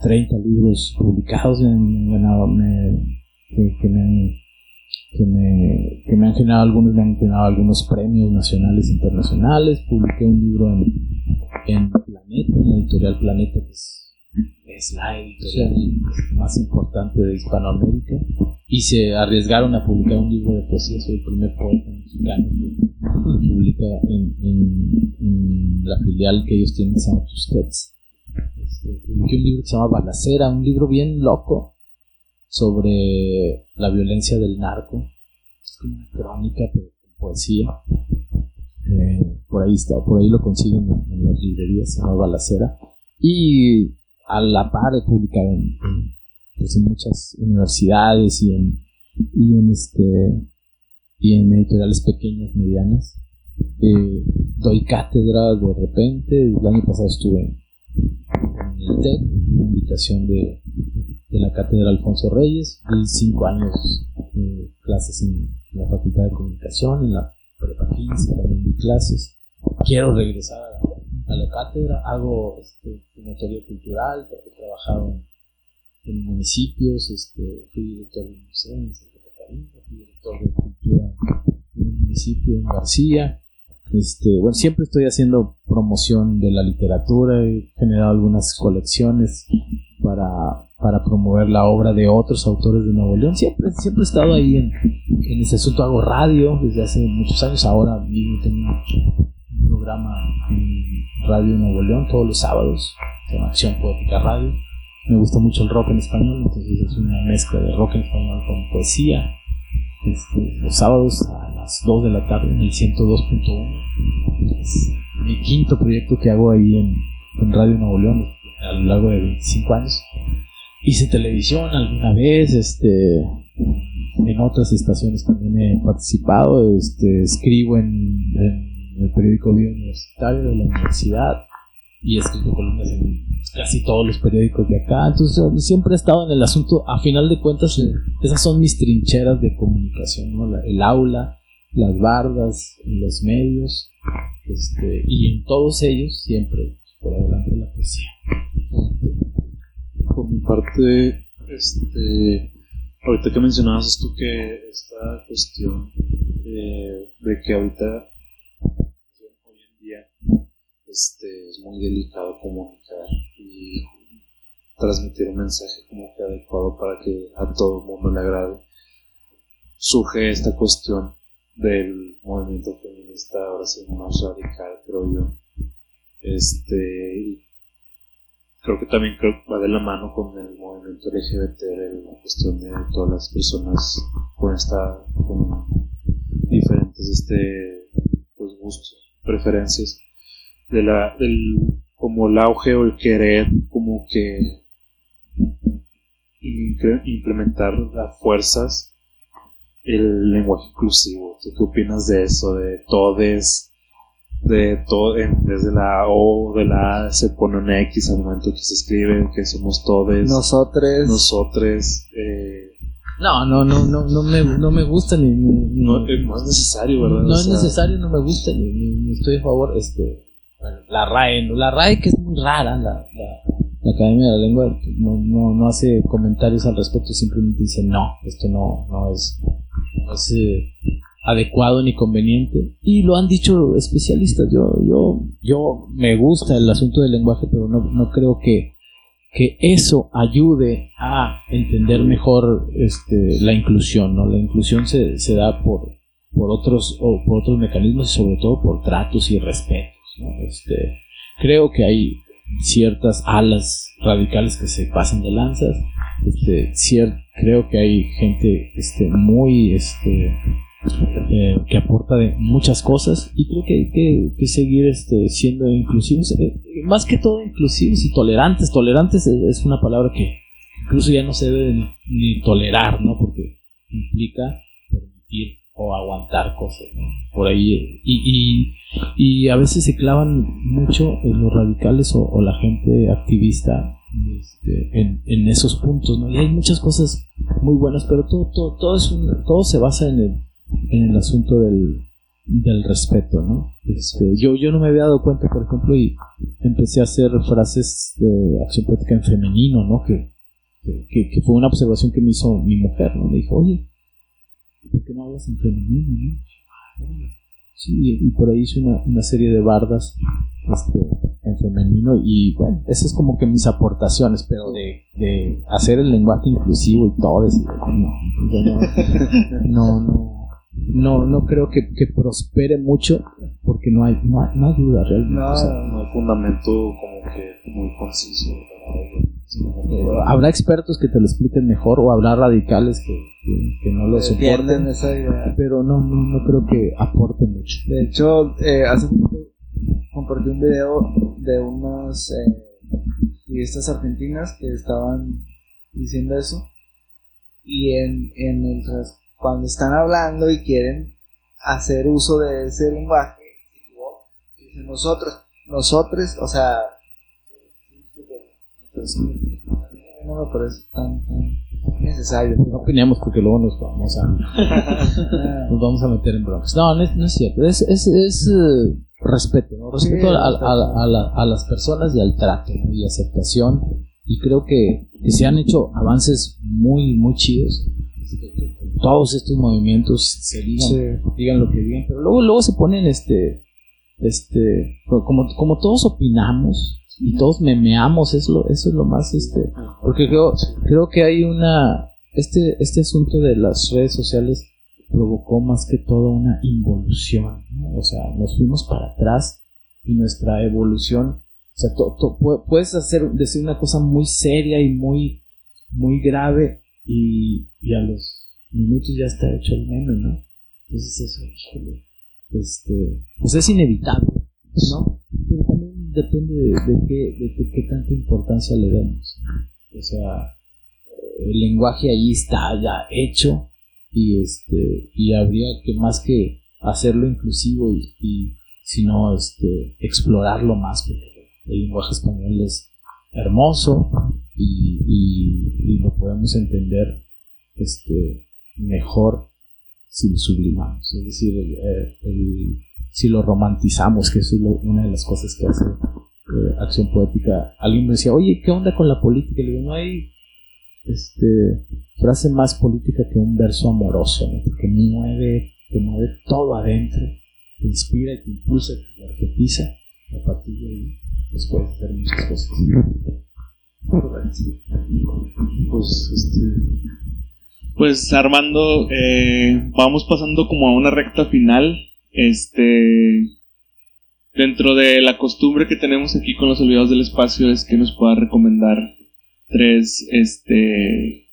30 libros publicados me han ganado, me- que, que me han, que, me, que me han generado algunos, me han generado algunos premios nacionales e internacionales. Publiqué un libro en, en Planeta, en la editorial Planeta, que es, es la editorial más importante de Hispanoamérica y se arriesgaron a publicar un libro de poesía. Soy el primer poeta mexicano que, publica en, en- en la filial que ellos tienen, que se llama Tusquets. Este, publiqué un libro que se llama Balacera, un libro bien loco sobre la violencia del narco. Es como una crónica, pero poesía. Eh, por ahí está, por ahí lo consiguen en, las librerías, se llama Balacera. Y a la par he publicado en, en, pues, en muchas universidades y en, y en este y en editoriales pequeñas, medianas. Eh, doy cátedra de repente. El año pasado estuve en, en el TEC, invitación de, de la cátedra Alfonso Reyes. Di cinco años eh, clases en la Facultad de Comunicación, en la Prepa 15 también di clases. Quiero regresar a la, cátedra. Hago este, promotoría cultural, he trabajado en municipios, este, fui director de museo en Santa Catarina, fui director de cultura en un municipio en García. Este, bueno, siempre estoy haciendo promoción de la literatura, he generado algunas colecciones para, para promover la obra de otros autores de Nuevo León. Siempre, siempre he estado ahí en, en ese asunto. Hago radio desde hace muchos años. Ahora mismo tengo un programa en Radio Nuevo León todos los sábados, se llama Acción Poética Radio me gusta mucho el rock en español, entonces es una mezcla de rock en español con poesía. Este, los sábados a las 2 de la tarde en el 102.1. Es mi quinto proyecto que hago ahí en, Radio Nuevo León a lo largo de 25 años. hice televisión alguna vez, este, en otras estaciones también he participado, este, escribo en, en el periódico Vida Universitario de la universidad y he escrito columnas en casi todos los periódicos de acá, entonces siempre he estado en el asunto, a final de cuentas, esas son mis trincheras de comunicación, ¿no? La- el aula, las bardas, los medios, este, y en todos ellos siempre por adelante la poesía.
Por mi parte, este, ahorita que mencionabas esto que esta cuestión eh, de que ahorita este, es muy delicado comunicar y transmitir un mensaje como que adecuado para que a todo el mundo le agrade, surge esta cuestión del movimiento feminista ahora sí más radical, creo yo. Este, creo que también va de la mano con el movimiento LGBT, la cuestión de todas las personas con esta, con diferentes este, pues, gustos, preferencias, de la, del, como el auge o el querer, como que implementar a fuerzas el lenguaje inclusivo. ¿Tú qué opinas de eso? De todes, de todo, en- desde la O, de la A se pone un X al momento que se escribe, que somos todes,
Nosotros.
nosotros, eh,
No, no, no, no, no me, no me gusta ni, ni- ni-
no, eh, no es necesario, ¿verdad?
no
O
es necesario, no me gusta ni, ni- ni estoy a favor. Este, la RAE, ¿no? la RAE que es muy rara, la, la, Academia de la Lengua no, no, no hace comentarios al respecto, simplemente dice no, esto no, no es, no es eh, adecuado ni conveniente. Y lo han dicho especialistas. Yo, yo, yo me gusta el asunto del lenguaje, pero no, no creo que que eso ayude a entender mejor este, la inclusión, ¿no? La inclusión se, se da por, por otros o por otros mecanismos y sobre todo por tratos y respetos, ¿no? Este, creo que hay ciertas alas radicales que se pasan de lanzas, este, cier- creo que hay gente este, muy este, eh, que aporta de muchas cosas y creo que hay que, que seguir este, siendo inclusivos, eh, más que todo inclusivos y tolerantes. Tolerantes es, una palabra que incluso ya no se debe ni, ni tolerar, ¿no? Porque implica permitir o aguantar cosas, ¿no? Por ahí. Y, y, y a veces se clavan mucho los radicales o, o la gente activista este, en, en esos puntos, ¿no? Y hay muchas cosas muy buenas, pero todo, todo, todo, es un- todo se basa en el, en el asunto del, del respeto, ¿no? Este, yo, yo no me había dado cuenta, por ejemplo, y empecé a hacer frases de acción práctica en femenino, ¿no? Que, que- que fue una observación que me hizo mi mujer, ¿no? Me dijo, oye, ¿por qué no hablas en femenino, no? Sí, y, por ahí hice una, una serie de bardas este, en femenino y bueno, esas es como que mis aportaciones, pero de, de hacer el lenguaje inclusivo y todo, eso, no, no, no, no, no creo que, que prospere mucho porque no hay, no, hay- no ayuda realmente.
No,
o sea,
no hay fundamento como que muy conciso.
eh, habrá expertos que te lo expliquen mejor o habrá radicales que, que, que no lo soporten,
esa idea.
pero no, no, no creo que aporte mucho.
De hecho, eh, hace poco compartí un video de unas eh, fiestas argentinas que estaban diciendo eso. Y en, en el cuando están hablando y quieren hacer uso de ese lenguaje, dicen nosotros, nosotros, o sea, no me parece tan, tan necesario.
No opinemos porque luego nos vamos a, nos vamos a meter en broncas. No, no es, no es cierto. Es, es, es eh, respeto, ¿no? Respeto
Sí,
a, a-
respeto.
a- a la- a las personas y al trato ¿no? y aceptación. Y creo que, que se han hecho avances muy, muy chidos. Todos estos movimientos se digan,
Sí.
digan lo que digan, pero luego, luego se ponen este, este, como, como todos opinamos y todos memeamos, es lo, eso es lo más este, porque creo, creo que hay una, este, este asunto de las redes sociales provocó más que todo una involución, ¿no? o sea, nos fuimos para atrás y nuestra evolución, o sea, to- to- pu- puedes hacer, decir una cosa muy seria y muy, muy grave y, y a los minutos ya está hecho el meme, ¿no? Entonces eso, híjole, este, pues es inevitable, ¿no? Pero también depende de, de qué, de, qué- qué tanta importancia le demos. O sea, el lenguaje ahí está ya hecho y este y habría que más que hacerlo inclusivo y, y sino este explorarlo más porque el lenguaje español es hermoso y, y- y lo podemos entender este mejor si lo sublimamos es decir el- si lo romantizamos que eso es una de las cosas que hace eh, acción poética alguien me decía oye qué onda con la política le digo no hay este frase más política que un verso amoroso ¿no? porque mueve te mueve todo adentro te inspira y te impulsa te arquetiza a partir de ahí pues puedes hacer muchas cosas
Pues, este,
Pues Armando, eh, vamos pasando como a una recta final. Este, dentro de la costumbre que tenemos aquí con los olvidados del espacio es que nos pueda recomendar tres, este,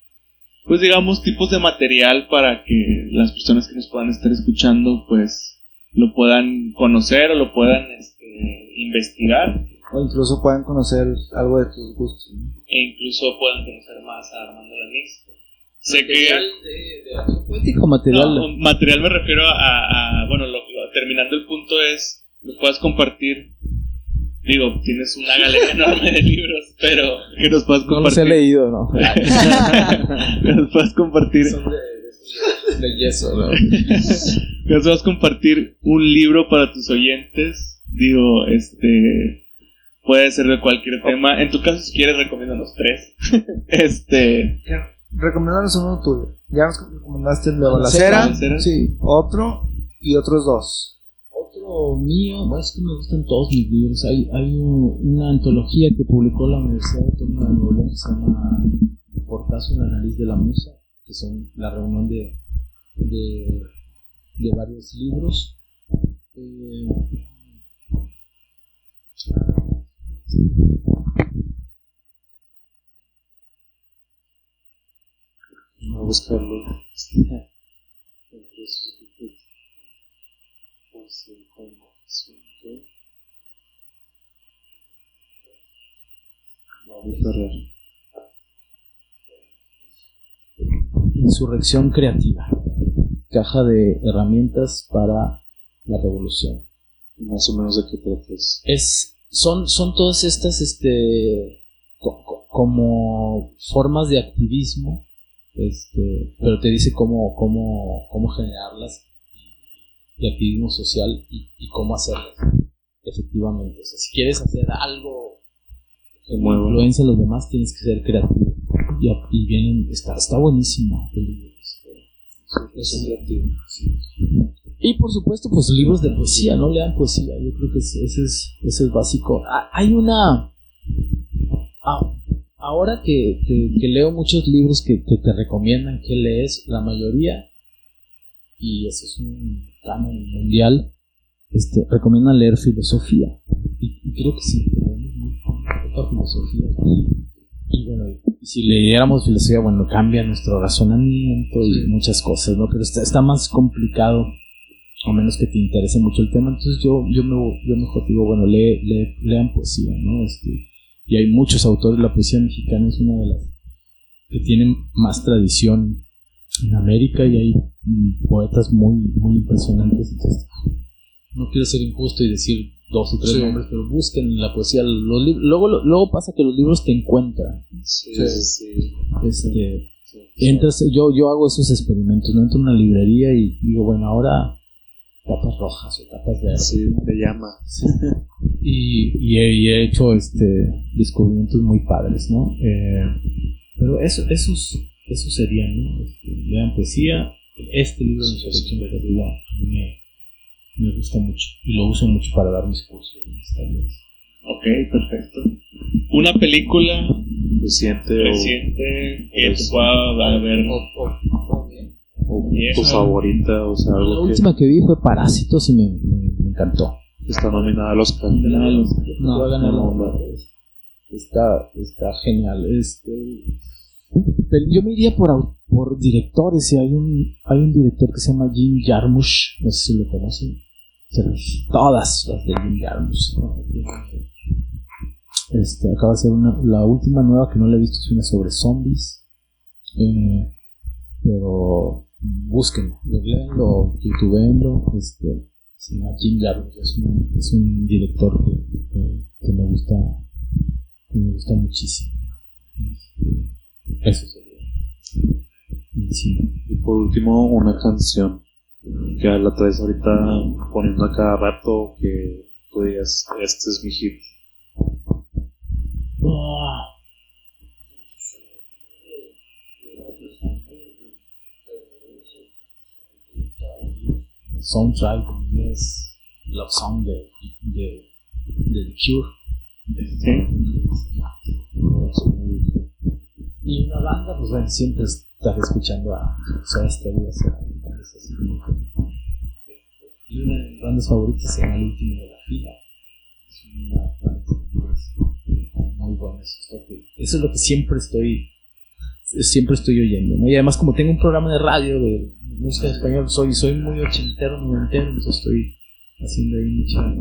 pues digamos tipos de material para que las personas que nos puedan estar escuchando, pues lo puedan conocer o lo puedan este, investigar
O incluso pueden conocer algo de tus gustos. ¿no?
e incluso puedan conocer más a Armando Lanís. Sé que
poético material
No, material me refiero a, a- bueno, lo- lo- terminando el punto es, nos puedas compartir, digo, tienes una galería enorme de libros, pero que nos puedas
no los he
compartir,
leído no
que nos puedas compartir,
de yeso ¿no?
que nos puedas compartir un libro para tus oyentes, digo, este, puede ser de cualquier tema, en tu caso si quieres recomiéndanos tres, este,
Recomendanos uno tuyo. Ya nos recomendaste el de
Balacera.
Sí, otro y otros dos.
Otro mío, es que me gustan todos mis libros. Hay, hay un- una antología que publicó la Universidad Autónoma de Nuevo León que se llama Portazo en la nariz de la musa, que son la reunión de, de, de varios libros. Eh,
buscarlo. entre sus grupos. Pues, el.
Insurrección creativa. Caja de herramientas para la revolución.
Más o menos de qué tratas.
es son son todas estas este co- co- como formas de activismo este pero te dice cómo cómo cómo generarlas de activismo social y, y cómo hacerlas efectivamente o sea si quieres hacer algo que
mueva.
influencia a los demás tienes que ser creativo y, y vienen está está buenísimo el libro este, es creativo sí. Y por supuesto, pues libros de poesía, no lean poesía, yo creo que ese ese es, ese es básico. Ah, hay una... ah, ahora que, que- que leo muchos libros que, que te recomiendan que lees, la mayoría, y ese es un canon mundial, este, recomiendan leer filosofía. Y, y creo que sí, tenemos muy poca filosofía. Y, y bueno, y si leyéramos filosofía, bueno, cambia nuestro razonamiento y muchas cosas, ¿no? Pero está, está más complicado a menos que te interese mucho el tema. Entonces yo, yo, me, yo mejor digo, bueno, lee, lee- lean poesía, ¿no? Este, y hay muchos autores, la poesía mexicana es una de las que tienen más tradición en América y hay poetas muy, muy impresionantes. Entonces, no quiero ser injusto y decir dos o tres
Sí.
nombres, pero busquen en la poesía. Los luego, luego pasa que los libros te encuentran.
Sí,
Sí.
Este, entras, yo, yo hago esos experimentos, no entro a una librería y digo, bueno, ahora tapas rojas o tapas verdes.
Sí, te llama.
Sí. Y, y he, y he hecho este descubrimientos muy padres, ¿no? Eh, pero eso, esos, esos serían, ¿no? Este, lean poesía. Este libro de Insurrección Creativa a mí me, me gusta mucho y lo uso mucho para dar mis cursos en mis talleres.
ok, perfecto. Una película
Reciente o,
reciente que te
Pues-
pueda ver.
o tu favorita, o sea,
La
algo que,
última que vi fue Parásitos y me, me- me encantó.
está nominada a los Oscar.
No, ganar
no,
la- Está, está genial. Este, pero yo me iría por, por directores. y Hay un, hay un director que se llama Jim Jarmusch. No sé si lo conocen. Todas las de Jim Jarmusch. ¿no? Este, acaba de ser una, la última nueva que no la he visto es una sobre zombies. Eh, pero búsquenlo, googleenlo, youtubeenlo, este, se llama Jim Jarmusch, es un, es un director que, que, que me gusta, que me gusta muchísimo. Este, Eso sería. Y sí,
Y por último, una canción que la traes ahorita poniendo a cada rato que tú digas, este es mi hit.
Ah. Soundtrack es Love Song de, de, de The Cure. Y una banda, pues bueno, siempre estar escuchando a Soda Stereo. Y una de mis bandas favoritas llama El último de la fila. Es una banda muy buena. Eso es, lo que, eso es lo que siempre estoy siempre estoy oyendo, ¿no? Y además como tengo un programa de radio de música en español, soy, soy muy ochentero, noventero, entonces estoy haciendo ahí mucha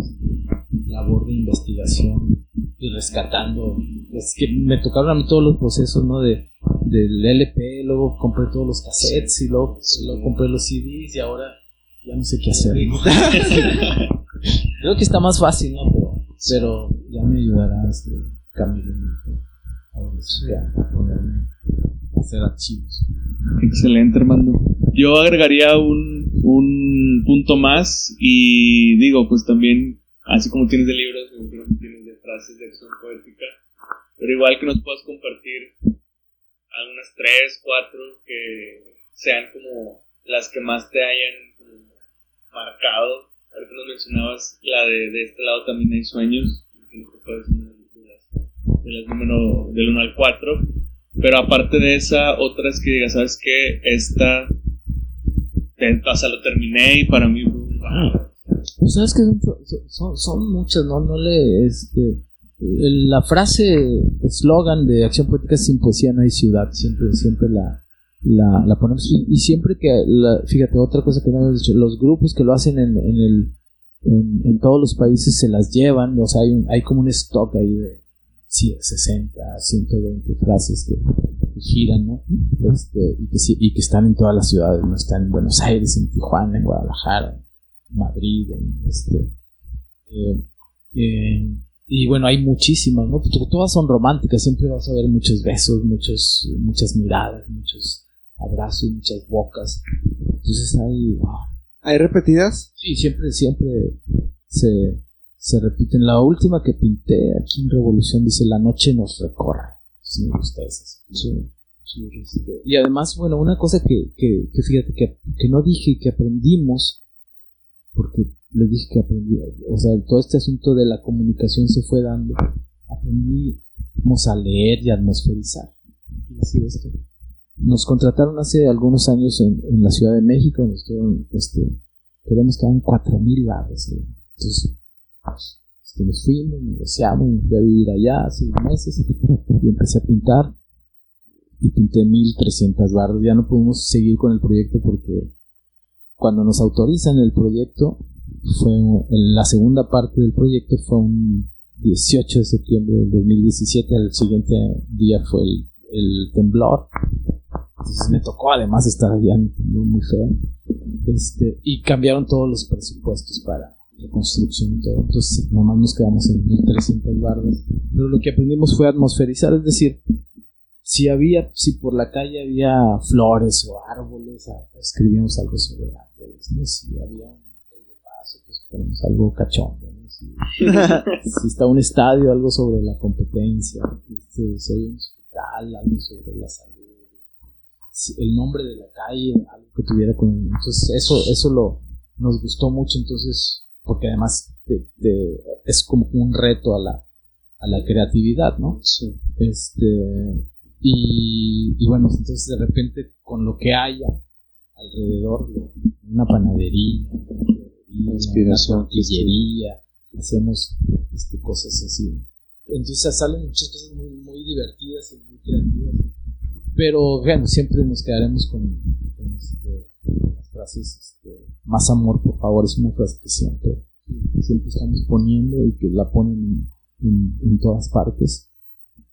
labor de investigación y rescatando. Es que me tocaron a mí todos los procesos, ¿no? De, del LP, luego compré todos los cassettes y luego, luego compré los CDs y ahora ya no sé qué hacer. ¿no? Creo que está más fácil, ¿no? Pero, pero ya me ayudará este Camilo a a ponerme a hacer archivos.
Excelente, Armando. Yo agregaría un, un punto más y digo, pues también, así como tienes de libros, imagino que tienes de frases de acción poética, pero igual que nos puedas compartir algunas tres, cuatro que sean como las que más te hayan marcado. Ahorita nos mencionabas la de, de este lado también hay sueños, que ser una de las, de las número del 1 al 4. Pero aparte de esa, otras que digas, ¿sabes qué? Esta, te- o sea, lo terminé y para mí, wow.
Sabes que son, son, son muchas, ¿no? No le, este, la frase, eslogan de acción política sin poesía no hay ciudad, siempre, siempre la, la, la ponemos. Y, siempre que, la- fíjate, otra cosa que no hemos dicho, los grupos que lo hacen en, en el, en, en todos los países se las llevan, o sea, hay, hay como un stock ahí de 60, 120 frases que, que giran, ¿no? Este, y, que, sí- y que están en todas las ciudades, ¿no? Están en Buenos Aires, en Tijuana, en Guadalajara, en Madrid, en este. eh, eh, y bueno, hay muchísimas, ¿no? Porque todas son románticas, siempre vas a ver muchos besos, muchos, muchas miradas, muchos abrazos, muchas bocas. Entonces hay, wow,
¿Hay repetidas?
Sí, siempre, siempre se, se repiten. La última que pinté aquí en Revolución dice La noche nos recorre. Sí, me gusta esa. Sí, sí, este, Y además, bueno, una cosa que, que, que fíjate que, que no dije que aprendimos, porque les dije que aprendí, o sea, todo este asunto de la comunicación se fue dando. Aprendimos a leer y a atmosferizar. ¿Qué quiere decir esto? Nos contrataron hace algunos años en, en la Ciudad de México, nos dijeron, este, queremos que hagan 4.000 bares. ¿eh? Entonces, nos fuimos, negociamos, fui a vivir allá hace meses y empecé a pintar y pinté 1.300 barras. Ya no pudimos seguir con el proyecto porque cuando nos autorizan el proyecto, fue la segunda parte del proyecto fue un 18 de septiembre del 2017, al siguiente día fue el, el temblor. Entonces me tocó además estar allá en muy feo. Este, y cambiaron todos los presupuestos para reconstrucción y todo. Entonces nomás nos quedamos en 1300 bardas. Pero lo que aprendimos fue atmosferizar, es decir, si había, si por la calle había flores o árboles, ah, escribíamos algo sobre árboles, ¿no? Si había un paso, pues ponemos algo cachondo, ¿no? Si, si está un estadio, algo sobre la competencia, este, si hay un hospital, algo sobre la salud, si- el nombre de la calle, algo que tuviera con entonces eso, eso lo nos gustó mucho, entonces, porque además te- te- es como un reto a la, a la creatividad, ¿no?
Sí.
Este, y, y bueno, entonces de repente con lo que haya alrededor, una panadería, una
Inspiración,
una tortillería, hacemos este, cosas así. Entonces salen muchas cosas muy, muy divertidas y muy creativas. Pero bueno, siempre nos quedaremos con, con, este, frases, este, más amor, por favor, es una frase que siempre, siempre estamos poniendo y que la ponen en, en todas partes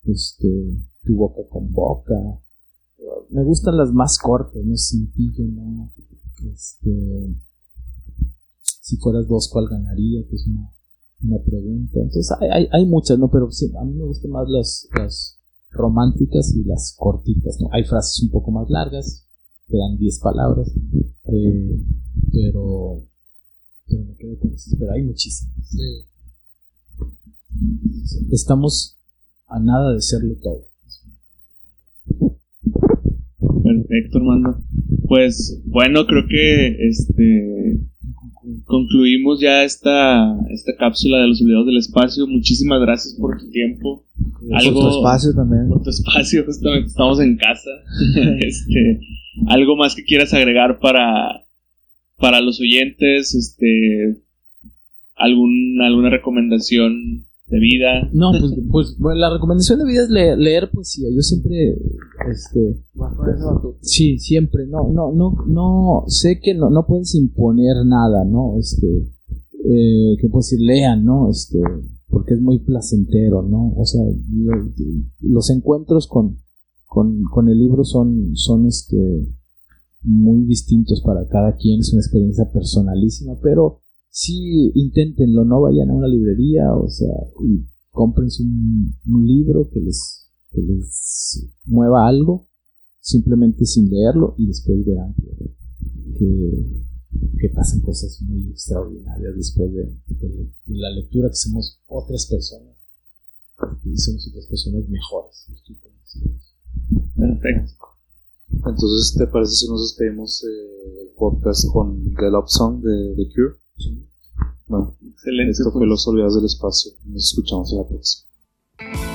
este, tu boca con boca, me gustan las más cortas, no cintillo, no. Este, si fueras dos, ¿cuál ganaría? Que es una, una pregunta. Entonces hay, hay, hay muchas, ¿no? Pero sí, a mí me gustan más las, las románticas y las cortitas, ¿no? Hay frases un poco más largas, que dan 10 palabras, eh, pero, pero me quedo con eso. Pero hay muchísimas. Estamos a nada de serlo todo.
Perfecto, hermano. Pues bueno, creo que este concluimos ya esta, esta cápsula de los olvidados del espacio. Muchísimas gracias por tu tiempo.
Por tu espacio también.
Por tu espacio, justamente estamos en casa. este, algo más que quieras agregar para, para los oyentes, este, algún, alguna recomendación de vida.
No, pues, pues bueno, la recomendación de vida es leer, leer poesía. Yo siempre, este, sí, siempre. No, no, no, no. Sé que no, no puedes imponer nada, ¿no? Este, eh, que puedes decir lean, ¿no? Este, porque es muy placentero, ¿no? O sea, lo- los encuentros con, con, con el libro son, son este, muy distintos para cada quien. Es una experiencia personalísima, pero sí inténtenlo, no vayan a una librería, o sea, y cómprense un, libro que les, que les mueva algo, simplemente sin leerlo, y después verán que, que, que pasan cosas muy extraordinarias después de, de- de la lectura, que somos otras personas, y somos otras personas mejores.
Perfecto.
Entonces, ¿te parece si nos despedimos eh, el podcast con The Love Song de The Cure? Bueno,
Excelente.
esto fue
pues.
Los Olvidados del Espacio. Nos escuchamos en la próxima.